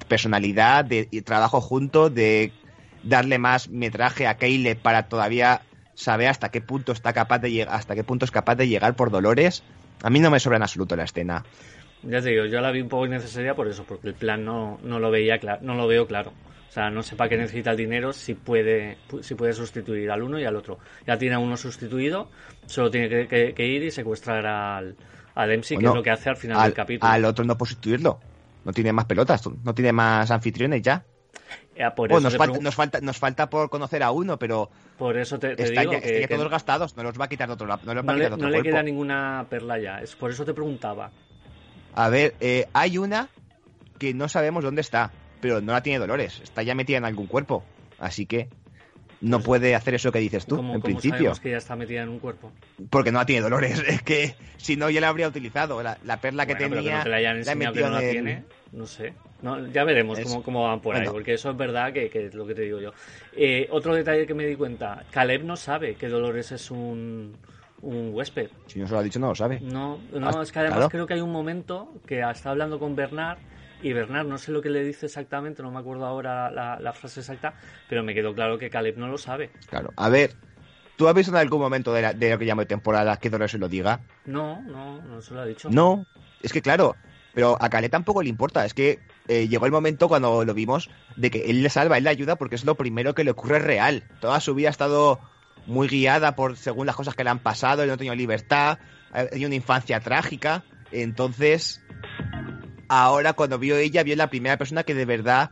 personalidad, de, trabajo junto, de darle más metraje a Keile para todavía saber hasta qué punto está capaz de llegar, hasta qué punto es capaz de llegar por Dolores a mí no me sobra en absoluto la escena. Ya te digo, yo la vi un poco innecesaria por eso, porque el plan no, no lo veía no lo veo claro. O sea, no sepa que necesita el dinero si puede, si puede sustituir al uno y al otro. Ya tiene a uno sustituido, solo tiene que, ir y secuestrar al, a Dempsey, que es lo que hace al final del capítulo. Al otro no puede sustituirlo. No tiene más pelotas, no tiene más anfitriones ya. Nos, falta, nos, falta, nos falta por conocer a uno, pero. Por eso te, digo que, todos gastados, no los va a quitar de otro lado. No, le, no le queda ninguna perla ya, es por eso te preguntaba. A ver, eh, hay una que no sabemos dónde está, pero no la tiene Dolores, está ya metida en algún cuerpo, así que no pues, puede hacer eso que dices tú, en principio. Que ya está metida en un cuerpo? Porque no la tiene Dolores, es que si no ya la habría utilizado, la, perla que tenía. que la hayan enseñado que no la tiene, no sé. No, ya veremos cómo, cómo, van por ahí, porque eso es verdad que, es lo que te digo yo. Eh, otro detalle que me di cuenta, Caleb no sabe que Dolores es un, un huésped. Si no se lo ha dicho, no lo sabe. No, no es que además creo que hay un momento que está hablando con Bernard y Bernard, no sé lo que le dice exactamente, no me acuerdo ahora la, frase exacta, pero me quedó claro que Caleb no lo sabe. Claro, a ver, ¿tú has visto en algún momento de, lo que llamo de temporada que Dolores se lo diga? No, no, no se lo ha dicho. No, es que claro, pero a Caleb tampoco le importa. Es que eh, llegó el momento cuando lo vimos de que él le salva, él le ayuda porque es lo primero que le ocurre real. Toda su vida ha estado muy guiada por según las cosas que le han pasado, él no ha tenido libertad, ha tenido una infancia trágica. Entonces, ahora cuando vio ella, vio la primera persona que de verdad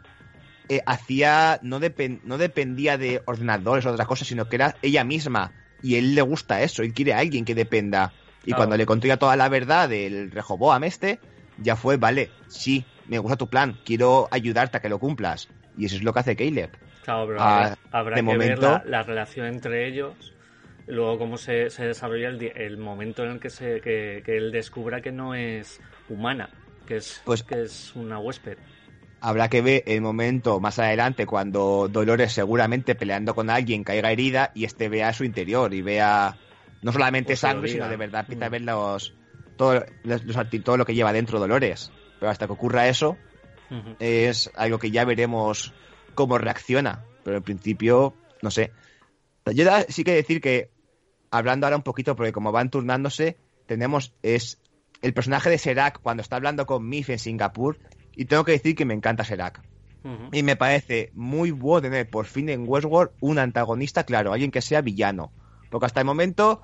eh, hacía, no, no dependía de ordenadores o otras cosas, sino que era ella misma. Y él le gusta eso, él quiere a alguien que dependa. Y cuando le contó ya toda la verdad del Rehoboam este, ya fue, vale, sí, me gusta tu plan, quiero ayudarte a que lo cumplas. Y eso es lo que hace Caleb. Claro, pero ah, habrá, que momento, ver la, relación entre ellos, luego cómo se, desarrolla el, momento en el que, se, que, él descubra que no es humana, que es, pues, que es una huésped. Habrá que ver el momento más adelante cuando Dolores seguramente peleando con alguien caiga herida y este vea su interior y vea no solamente sangre, sino de verdad empieza a mm. ver los, todo, todo lo que lleva dentro Dolores. Pero hasta que ocurra eso, es algo que ya veremos cómo reacciona. Pero en principio, no sé. Yo sí que decir que, hablando ahora un poquito, porque como van turnándose, tenemos es el personaje de Serac cuando está hablando con Mif en Singapur. Y tengo que decir que me encanta Serac. Y me parece muy bueno tener por fin en Westworld un antagonista, claro, alguien que sea villano. Porque hasta el momento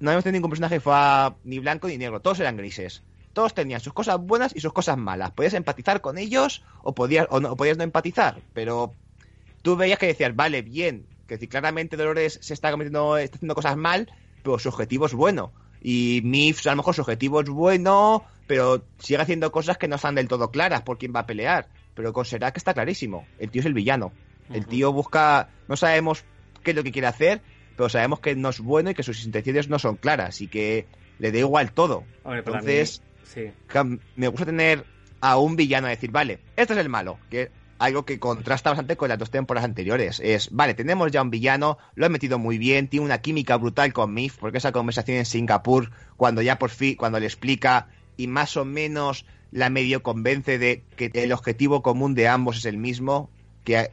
no habíamos tenido ningún personaje que fuera ni blanco ni negro, todos eran grises. Todos tenían sus cosas buenas y sus cosas malas. Podías empatizar con ellos o podías, o no, podías no empatizar, pero tú veías que decías, vale, bien, que si claramente Dolores se está cometiendo, está haciendo cosas mal, pero su objetivo es bueno. Y Mif, a lo mejor su objetivo es bueno, pero sigue haciendo cosas que no están del todo claras por quién va a pelear. Pero con que está clarísimo. El tío es el villano. El tío busca. No sabemos qué es lo que quiere hacer, pero sabemos que no es bueno y que sus intenciones no son claras y que le da igual todo. Entonces, me gusta tener a un villano a decir, vale, este es el malo, que algo que contrasta bastante con las dos temporadas anteriores. Es, vale, tenemos ya un villano, lo he metido muy bien, tiene una química brutal con Mif, porque esa conversación en Singapur, cuando ya por fin, cuando le explica y más o menos la medio convence de que el objetivo común de ambos es el mismo, que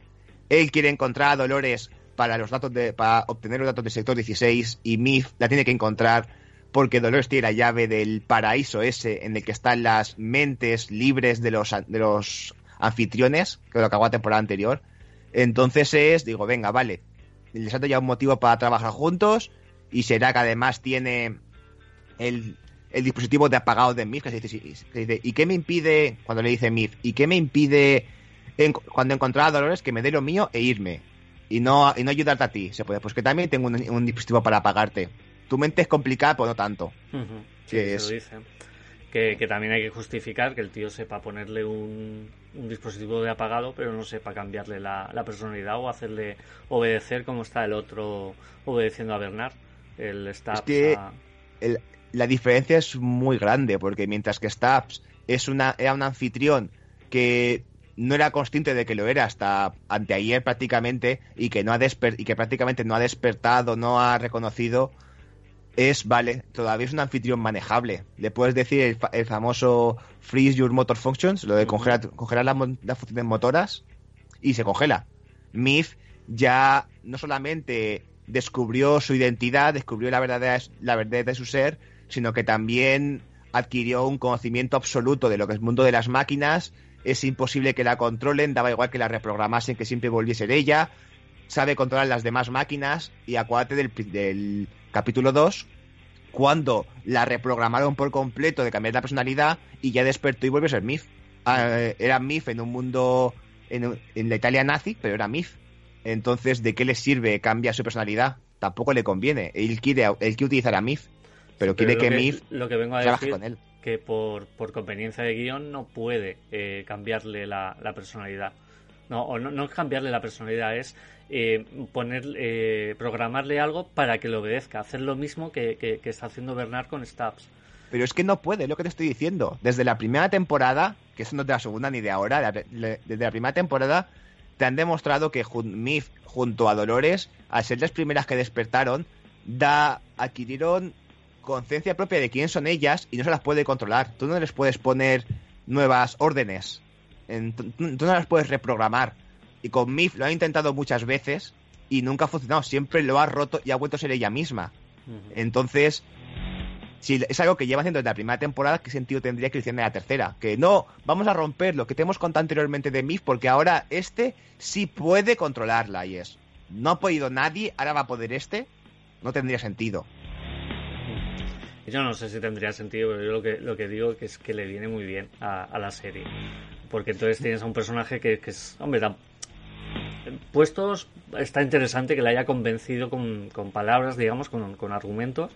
él quiere encontrar a Dolores para los datos de, para obtener los datos del sector 16 y MIF la tiene que encontrar porque Dolores tiene la llave del paraíso ese en el que están las mentes libres de los, de los anfitriones, que lo acabó la temporada anterior. Entonces es, digo, venga, vale, les ha ya un motivo para trabajar juntos y será que además tiene el, el dispositivo de apagado de MIF, que se dice, ¿y qué me impide, cuando le dice MIF, ¿y qué me impide cuando encontrar a Dolores que me dé lo mío e irme? y no, y no ayudarte a ti. Se puede, pues que también tengo un, dispositivo para pagarte. Tu mente es complicada, pero no tanto. que es... Que, que, también hay que justificar que el tío sepa ponerle un, un dispositivo de apagado, pero no sepa cambiarle la, la, personalidad o hacerle obedecer como está el otro obedeciendo a Bernard. El Stabs. Es que la diferencia es muy grande, porque mientras que Stabs es una, era un anfitrión que no era consciente de que lo era hasta anteayer prácticamente y que no ha y que prácticamente no ha despertado, no ha reconocido, es, vale, todavía es un anfitrión manejable. Le puedes decir el, famoso freeze your motor functions, lo de congelar, congelar las, funciones motoras y se congela. Mif ya no solamente descubrió su identidad, descubrió la verdad, la verdad de su ser, sino que también adquirió un conocimiento absoluto de lo que es el mundo de las máquinas es imposible que la controlen, daba igual que la reprogramasen, que siempre volviese ella, sabe controlar las demás máquinas y acuérdate del, del capítulo 2 cuando la reprogramaron por completo de cambiar la personalidad y ya despertó y vuelve a ser Mif. Ah, era Mif en un mundo en, en, la Italia nazi, pero era Mif. Entonces, ¿de qué le sirve cambiar su personalidad? Tampoco le conviene. Él quiere, él quiere utilizar a Mif, pero, quiere que, Mif lo que vengo a trabaje decir, con él. Que por, por conveniencia de guion no puede eh, cambiarle la, la, personalidad. No, o no, no es cambiarle la personalidad, es eh, poner, eh, programarle algo para que le obedezca, hacer lo mismo que, está haciendo Bernard con Stabs. Pero es que no puede, es lo que te estoy diciendo. Desde la primera temporada, que eso no es de la segunda ni de ahora, desde la primera temporada te han demostrado que Mif junto a Dolores, al ser las primeras que despertaron, da adquirieron conciencia propia de quién son ellas y no se las puede controlar. Tú no les puedes poner nuevas órdenes. Tú no las puedes reprogramar. Y con Mif lo han intentado muchas veces y nunca ha funcionado. Siempre lo ha roto y ha vuelto a ser ella misma. Uh -huh. Entonces, si es algo que lleva haciendo desde la primera temporada, ¿qué sentido tendría que lo hicieran en la tercera? Que no, vamos a romper lo que te hemos contado anteriormente de Mif porque ahora este sí puede controlarla y es. No ha podido nadie, ahora va a poder este. No tendría sentido. Yo no sé si tendría sentido, pero yo lo que, lo que digo es que le viene muy bien a, a la serie. Porque entonces tienes a un personaje que, que es, hombre, puestos, está interesante que le haya convencido con, con palabras, digamos, con, con argumentos,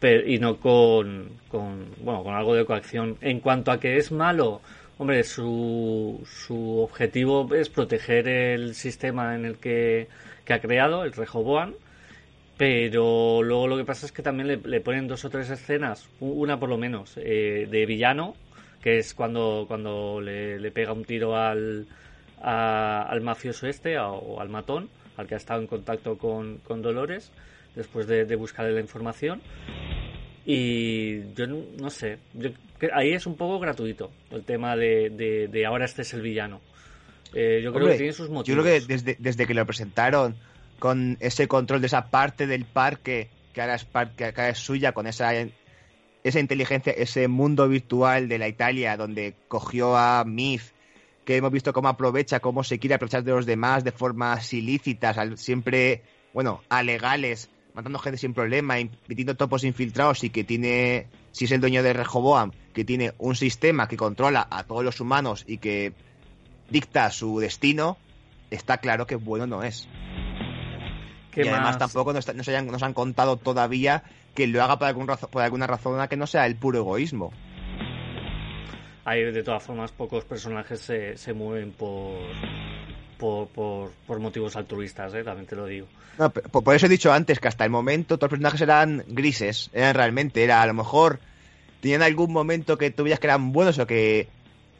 pero, y no con, con, bueno, con algo de coacción. En cuanto a que es malo, hombre, su, su objetivo es proteger el sistema en el que, que ha creado, el Rehoboam, pero luego lo que pasa es que también le, le ponen dos o tres escenas, una por lo menos, eh, de villano, que es cuando, cuando le, le pega un tiro al, a, al mafioso este a, o al matón, al que ha estado en contacto con, con Dolores, después de, de buscarle la información. Y yo no, no sé, yo, ahí es un poco gratuito el tema de, de, de ahora este es el villano. Eh, yo creo Hombre, que tiene sus motivos. Yo creo que desde, desde que lo presentaron con ese control de esa parte del parque que ahora es, par que ahora es suya, con esa, esa inteligencia, ese mundo virtual de la Italia donde cogió a Mif, que hemos visto cómo aprovecha, cómo se quiere aprovechar de los demás de formas ilícitas, siempre, bueno, alegales, matando gente sin problema, metiendo topos infiltrados y que tiene, si es el dueño de Rehoboam, que tiene un sistema que controla a todos los humanos y que dicta su destino, está claro que bueno no es y además más? tampoco nos, nos, hayan, nos, han contado todavía que lo haga por, algún razón, por alguna razón que no sea el puro egoísmo. Hay de todas formas pocos personajes se, se mueven por, por, por, por, motivos altruistas, ¿eh? también te lo digo. No, por, por, eso he dicho antes que hasta el momento todos los personajes eran grises, eran realmente, era a lo mejor tenían algún momento que tú veías que eran buenos o que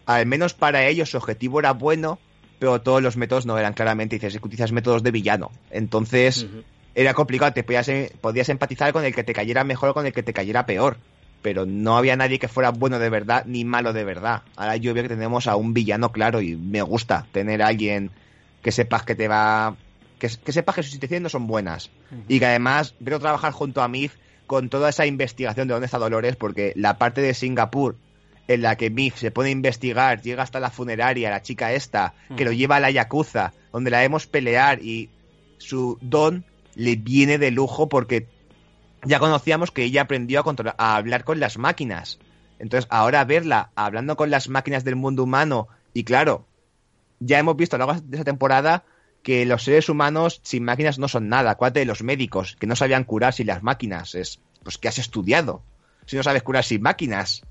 al menos para ellos su objetivo era bueno, pero todos los métodos no eran claramente, dices, utilizas métodos de villano. Entonces, uh -huh. era complicado, te podías, podías empatizar con el que te cayera mejor o con el que te cayera peor. Pero no había nadie que fuera bueno de verdad ni malo de verdad. Ahora yo veo que tenemos a un villano claro y me gusta tener a alguien que sepas que te va. que, que sepas que sus intenciones no son buenas. Uh -huh. Y que además veo trabajar junto a Mif con toda esa investigación de dónde está Dolores, porque la parte de Singapur en la que Mif se pone a investigar, llega hasta la funeraria, la chica esta, que lo lleva a la Yakuza, donde la vemos pelear y su don le viene de lujo porque ya conocíamos que ella aprendió a, a hablar con las máquinas. Entonces, ahora verla hablando con las máquinas del mundo humano, y claro, ya hemos visto a lo largo de esa temporada que los seres humanos sin máquinas no son nada. Acuérdate de los médicos que no sabían curar sin las máquinas. Es, pues, ¿qué has estudiado? Si no sabes curar sin máquinas.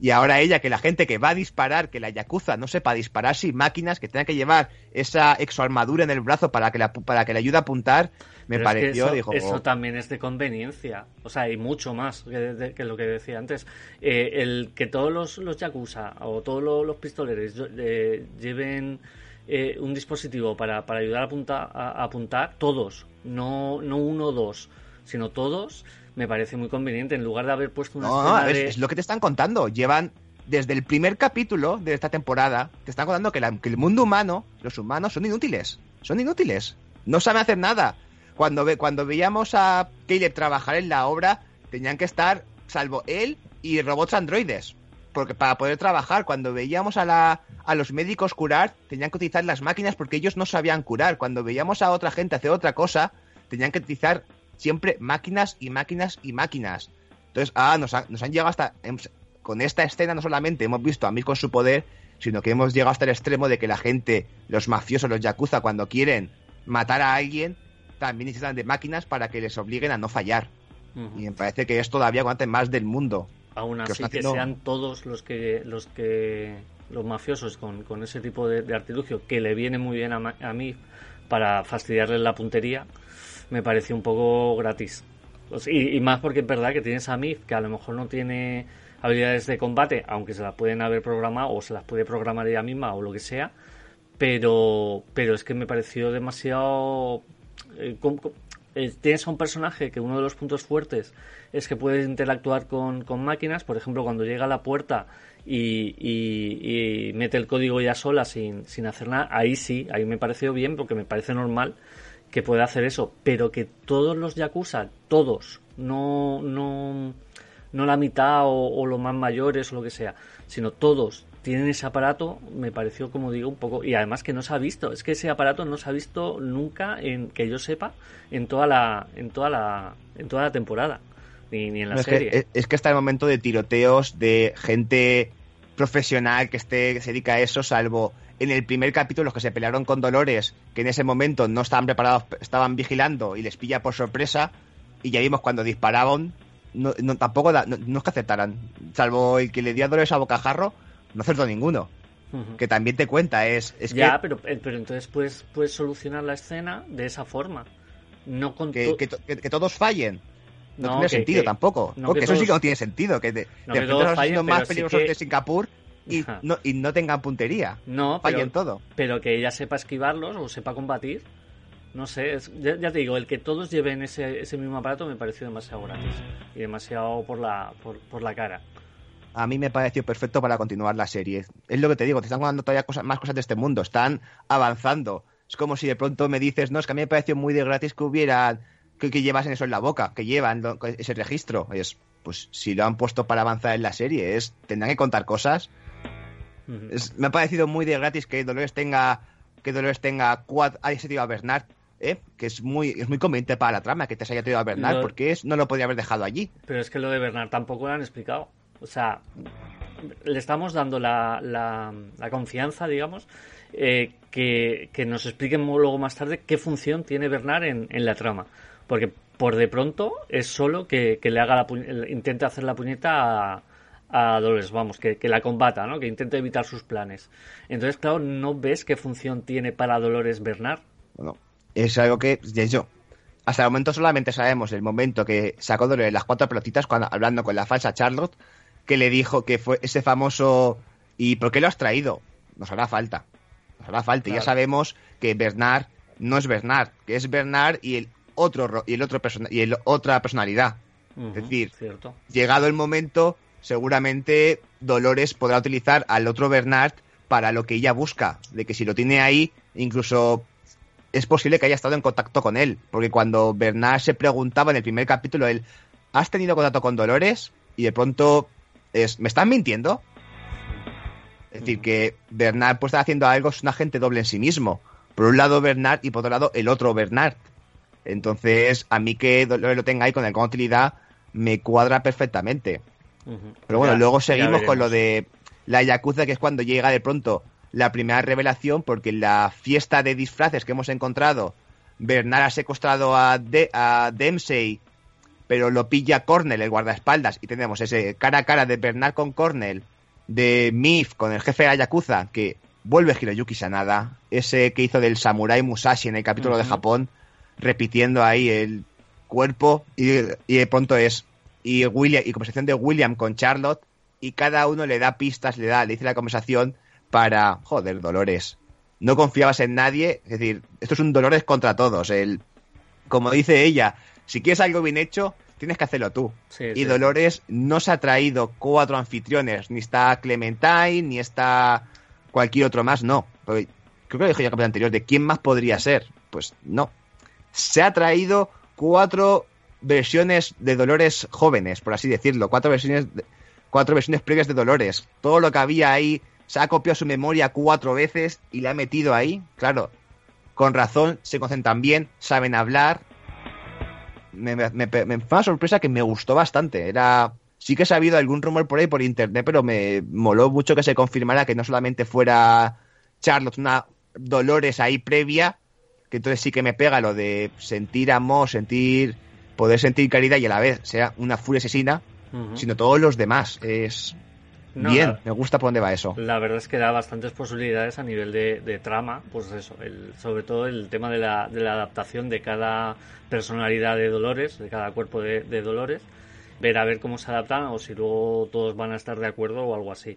Y ahora ella, que la gente que va a disparar, que la Yakuza no sepa disparar sin máquinas, que tenga que llevar esa exoarmadura en el brazo para que, la, para que le ayude a apuntar, me Pero pareció, es que eso, dijo... Eso también es de conveniencia. O sea, hay mucho más que, de, que lo que decía antes. Eh, el que todos los, los Yakuza o todos los, los pistoleros eh, lleven eh, un dispositivo para, para ayudar a apuntar, a, a apuntar, todos, no, no uno o dos, sino todos me parece muy conveniente. En lugar de haber puesto una no, no, es, de... es, lo que te están contando. Llevan desde el primer capítulo de esta temporada te están contando que, la, que, el mundo humano los humanos son inútiles son inútiles. No saben hacer nada cuando ve, cuando veíamos a Caleb trabajar en la obra tenían que estar salvo él y robots androides porque para poder trabajar. Cuando veíamos a, la, a los médicos curar, tenían que utilizar las máquinas porque ellos no sabían curar. Cuando veíamos a otra gente hacer otra cosa, tenían que utilizar siempre máquinas y máquinas y máquinas. Entonces, ah, nos, nos han llegado hasta... Con esta escena no solamente hemos visto a mí con su poder, sino que hemos llegado hasta el extremo de que la gente, los mafiosos, los yakuza, cuando quieren matar a alguien, también necesitan de máquinas para que les obliguen a no fallar. Y me parece que es todavía más del mundo. Aún así que, sean todos los que los que los mafiosos con, con ese tipo de, artilugio que le viene muy bien a, a mí para fastidiarle la puntería, me pareció un poco gratis. Pues, y, más porque es verdad que tienes a Mif que a lo mejor no tiene habilidades de combate, aunque se las pueden haber programado o se las puede programar ella misma o lo que sea, pero, pero es que me pareció demasiado eh, eh, tienes a un personaje que uno de los puntos fuertes es que puede interactuar con, máquinas, por ejemplo, cuando llega a la puerta y, mete el código ya sola sin, sin hacer nada, ahí sí, ahí me pareció bien porque me parece normal que pueda hacer eso, pero que todos los Yakuza, todos, no, no, no la mitad o los más mayores o lo que sea, sino todos tienen ese aparato, me pareció, como digo, un poco. Y además que no se ha visto, es que ese aparato no se ha visto nunca, en que yo sepa, en toda la, en toda la, en toda la temporada, ni, en la serie. Es que, es que está el momento de tiroteos de gente profesional que esté que se dedica a eso, salvo en el primer capítulo los que se pelearon con Dolores, que en ese momento no estaban preparados, estaban vigilando y les pilla por sorpresa, y ya vimos cuando disparaban, no, tampoco no, es que aceptaran, salvo el que le dio a Dolores a bocajarro, no acertó ninguno. Que también te cuenta, es, es ya, pero, eh, pero entonces puedes, puedes solucionar la escena de esa forma. No con que, que, todos fallen. No, tiene sentido tampoco. porque eso sí que no tiene sentido. Que de, de repente los más peligrosos de Singapur y no, y no tengan puntería. No, fallen todo. Pero que ella sepa esquivarlos o sepa combatir. No sé, ya, te digo, el que todos lleven ese, ese mismo aparato me pareció demasiado gratis y demasiado por la, por, por la cara a mí me pareció perfecto para continuar la serie. Es lo que te digo, te están jugando todavía cosas, más cosas de este mundo, están avanzando. Es como si de pronto me dices, no, es que a mí me pareció muy de gratis que hubiera, que, que llevasen eso en la boca, que llevan ese registro. Es, pues si lo han puesto para avanzar en la serie, es, tendrán que contar cosas. me ha parecido muy de gratis que Dolores tenga, que Dolores tenga cuatro, se a Bernard, ¿eh? que es muy, es muy conveniente para la trama que te haya traído a Bernard, porque es, no lo podría haber dejado allí. Pero es que lo de Bernard tampoco lo han explicado. O sea, le estamos dando la, la, confianza, digamos, eh, que, nos expliquen luego más tarde qué función tiene Bernard en, en la trama. Porque por de pronto es solo que, le haga la intente hacer la puñeta a, a Dolores, vamos, que, la combata, ¿no? Que intente evitar sus planes. Entonces, claro, no ves qué función tiene para Dolores Bernard. Bueno, es algo que, de hecho, hasta el momento solamente sabemos el momento que sacó Dolores las cuatro pelotitas cuando, hablando con la falsa Charlotte que le dijo que fue ese famoso ¿y por qué lo has traído? Nos hará falta. Nos hará falta. Y ya sabemos que Bernard no es Bernard, que es Bernard y el otro y el otro y el otra personalidad. es decir, llegado el momento, seguramente Dolores podrá utilizar al otro Bernard para lo que ella busca, de que si lo tiene ahí, incluso es posible que haya estado en contacto con él, porque cuando Bernard se preguntaba en el primer capítulo, él, ¿has tenido contacto con Dolores? Y de pronto es, ¿me están mintiendo? Es decir, que Bernard pues está haciendo algo, es un agente doble en sí mismo. Por un lado Bernard y por otro lado el otro Bernard. Entonces, a mí que lo tenga ahí con alguna utilidad me cuadra perfectamente. Pero bueno, luego seguimos con lo de la Yakuza, que es cuando llega de pronto la primera revelación, porque en la fiesta de disfraces que hemos encontrado, Bernard ha secuestrado a, de a Dempsey pero lo pilla Cornell, el guardaespaldas, y tenemos ese cara a cara de Bernard con Cornell, de Mif con el jefe de Ayakuza, que vuelve Hiroyuki Sanada, ese que hizo del Samurai Musashi en el capítulo de Japón, repitiendo ahí el cuerpo, y, de pronto es, y William, y conversación de William con Charlotte, y cada uno le da pistas, le da, le dice la conversación para, joder, Dolores, no confiabas en nadie, es decir, esto es un Dolores contra todos, el, como dice ella, si quieres algo bien hecho, tienes que hacerlo tú. y Dolores no se ha traído cuatro anfitriones, ni está Clementine, ni está cualquier otro más, no. creo que lo dije ya en el anterior, ¿de quién más podría ser? Pues no. Se ha traído cuatro versiones de Dolores jóvenes, por así decirlo, cuatro versiones, cuatro versiones previas de Dolores. Todo lo que había ahí se ha copiado su memoria cuatro veces y le ha metido ahí. Claro, con razón, se concentran bien, saben hablar. Me, me, me, me fue una sorpresa que me gustó bastante. Era. Sí que he sabido algún rumor por ahí por internet, pero me moló mucho que se confirmara que no solamente fuera Charlotte una Dolores ahí previa, que entonces sí que me pega lo de sentir amor, sentir. poder sentir caridad y a la vez sea una furia asesina, sino todos los demás. Es. No, bien, la- me gusta por dónde va eso. La verdad es que da bastantes posibilidades a nivel de, de trama, pues eso, el, sobre todo el tema de la, de la adaptación de cada personalidad de Dolores, de cada cuerpo de, de Dolores, ver a ver cómo se adaptan o si luego todos van a estar de acuerdo o algo así.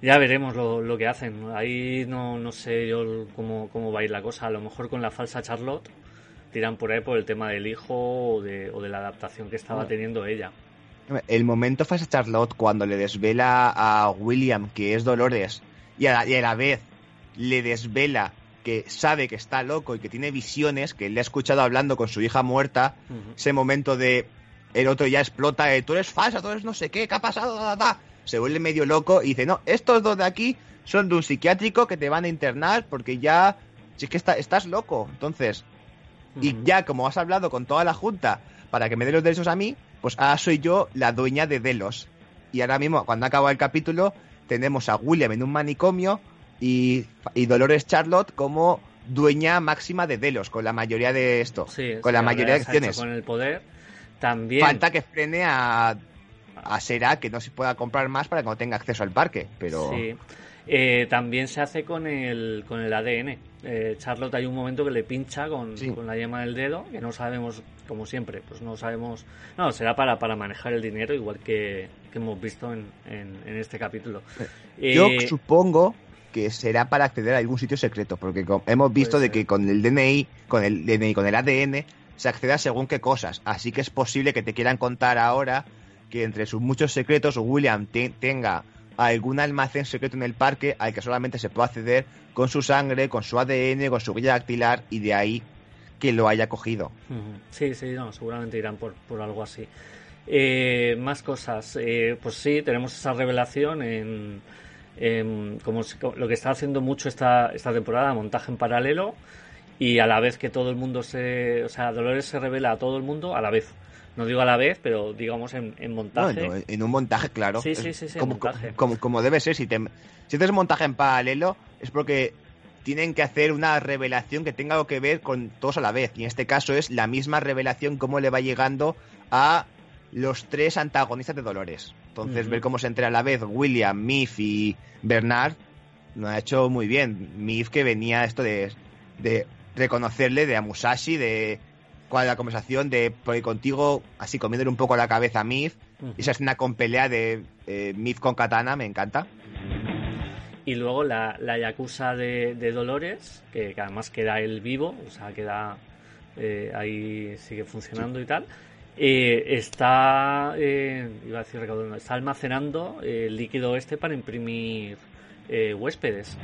Ya veremos lo, lo que hacen. Ahí no, no sé yo cómo, cómo va a ir la cosa. A lo mejor con la falsa Charlotte tiran por ahí por el tema del hijo o de, o de la adaptación que estaba Bueno. teniendo ella. El momento fue a Charlotte cuando le desvela a William que es Dolores y a, la, y a la vez le desvela que sabe que está loco y que tiene visiones, que le ha escuchado hablando con su hija muerta, ese momento de el otro ya explota, eh, tú eres falsa, tú eres no sé qué, ¿qué ha pasado? Da, da, da". Se vuelve medio loco y dice, no, estos dos de aquí son de un psiquiátrico que te van a internar porque ya, si es que está- estás loco. Entonces, y ya como has hablado con toda la junta para que me dé los derechos a mí, pues ahora soy yo la dueña de Delos. Y ahora mismo, cuando acaba el capítulo, tenemos a William en un manicomio y, y Dolores Charlotte como dueña máxima de Delos, con la mayoría de esto, Sí, con sí, la mayoría de acciones. Con el poder. También. Falta que frene a, a Sera que no se pueda comprar más para que no tenga acceso al parque, pero... Sí. Eh, también se hace con el, con el ADN. Eh, Charlotte hay un momento que le pincha con, con la yema del dedo, que no sabemos, como siempre, pues no sabemos. No, será para, para manejar el dinero, igual que, que hemos visto en, en, en este capítulo. Yo Eh, supongo que será para acceder a algún sitio secreto, porque hemos visto de que con el DNI, con el DNI, con el ADN, se accede a según qué cosas. Así que es posible que te quieran contar ahora que entre sus muchos secretos William te- tenga algún almacén secreto en el parque al que solamente se puede acceder con su sangre, con su ADN, con su huella dactilar y de ahí que lo haya cogido. Sí, sí, no, seguramente irán por, por algo así. Eh, más cosas. Eh, pues sí, tenemos esa revelación en, en como lo que está haciendo mucho esta, esta temporada, montaje en paralelo, y a la vez que todo el mundo se. O sea, Dolores se revela a todo el mundo a la vez. No digo a la vez, pero digamos en, en montaje. No, en, en un montaje, claro. Sí, sí, sí, sí, como, montaje. Como, como debe ser. Si, te, si haces montaje en paralelo, es porque tienen que hacer una revelación que tenga algo que ver con todos a la vez. Y en este caso es la misma revelación cómo le va llegando a los tres antagonistas de Dolores. Entonces, ver cómo se entera a la vez William, Miff y Bernard, lo ha hecho muy bien. Miff que venía esto de, de reconocerle, de a Musashi, de cuál la conversación, de porque contigo, así comiéndole un poco la cabeza a Miff. Ujú. Esa escena con pelea de eh, Miff con Katana, me encanta. Y luego la, la Yakuza de, de Dolores, que, que además queda él vivo, o sea, queda eh, ahí, sigue funcionando y tal. eh, está, eh, iba a decir recaudando, está almacenando eh, el líquido este para imprimir eh, huéspedes.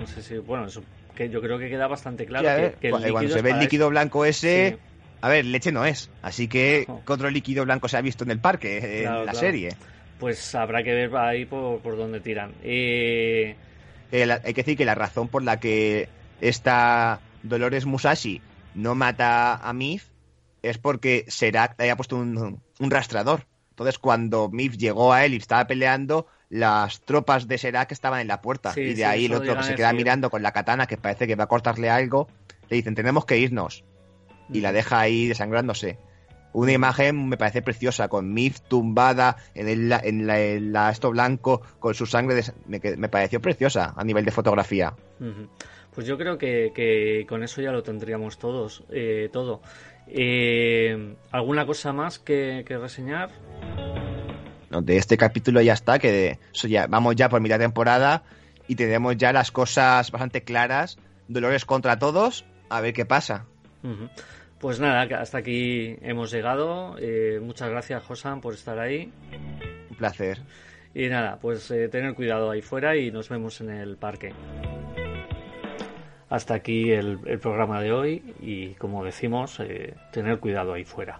No sé si, bueno, eso que yo creo que queda bastante claro Sí, que, que el cuando se ve el líquido blanco ese, Sí. A ver, leche no es. Así que, ¿qué otro líquido blanco se ha visto en el parque, en Claro, la claro. serie? Pues habrá que ver ahí por, por dónde tiran. Eh, Eh, la- hay que decir que la razón por la que esta Dolores Musashi no mata a Miff es porque Serac le había puesto un, un rastrador. Entonces, cuando Miff llegó a él y estaba peleando, las tropas de Serac estaban en la puerta. Sí, y de sí, ahí el otro que se queda mirando con la katana, que parece que va a cortarle algo, le dicen, tenemos que irnos. Y la deja ahí desangrándose. Una imagen me parece preciosa, con Miff tumbada en, el, en, la, en la- esto blanco, con su sangre. des- me, pareció preciosa a nivel de fotografía. Pues yo creo que, que con eso ya lo tendríamos todos, eh, todo. Eh, ¿Alguna cosa más que, que reseñar? No, De este capítulo ya está, que eso ya, vamos ya por mitad de temporada y tenemos ya las cosas bastante claras. Dolores contra todos, a ver qué pasa. Ujú. Pues nada, hasta aquí hemos llegado. Eh, muchas gracias, Josan, por estar ahí. Un placer. Y nada, pues eh, tener cuidado ahí fuera y nos vemos en el parque. Hasta aquí el, el programa de hoy y como decimos, eh, tener cuidado ahí fuera.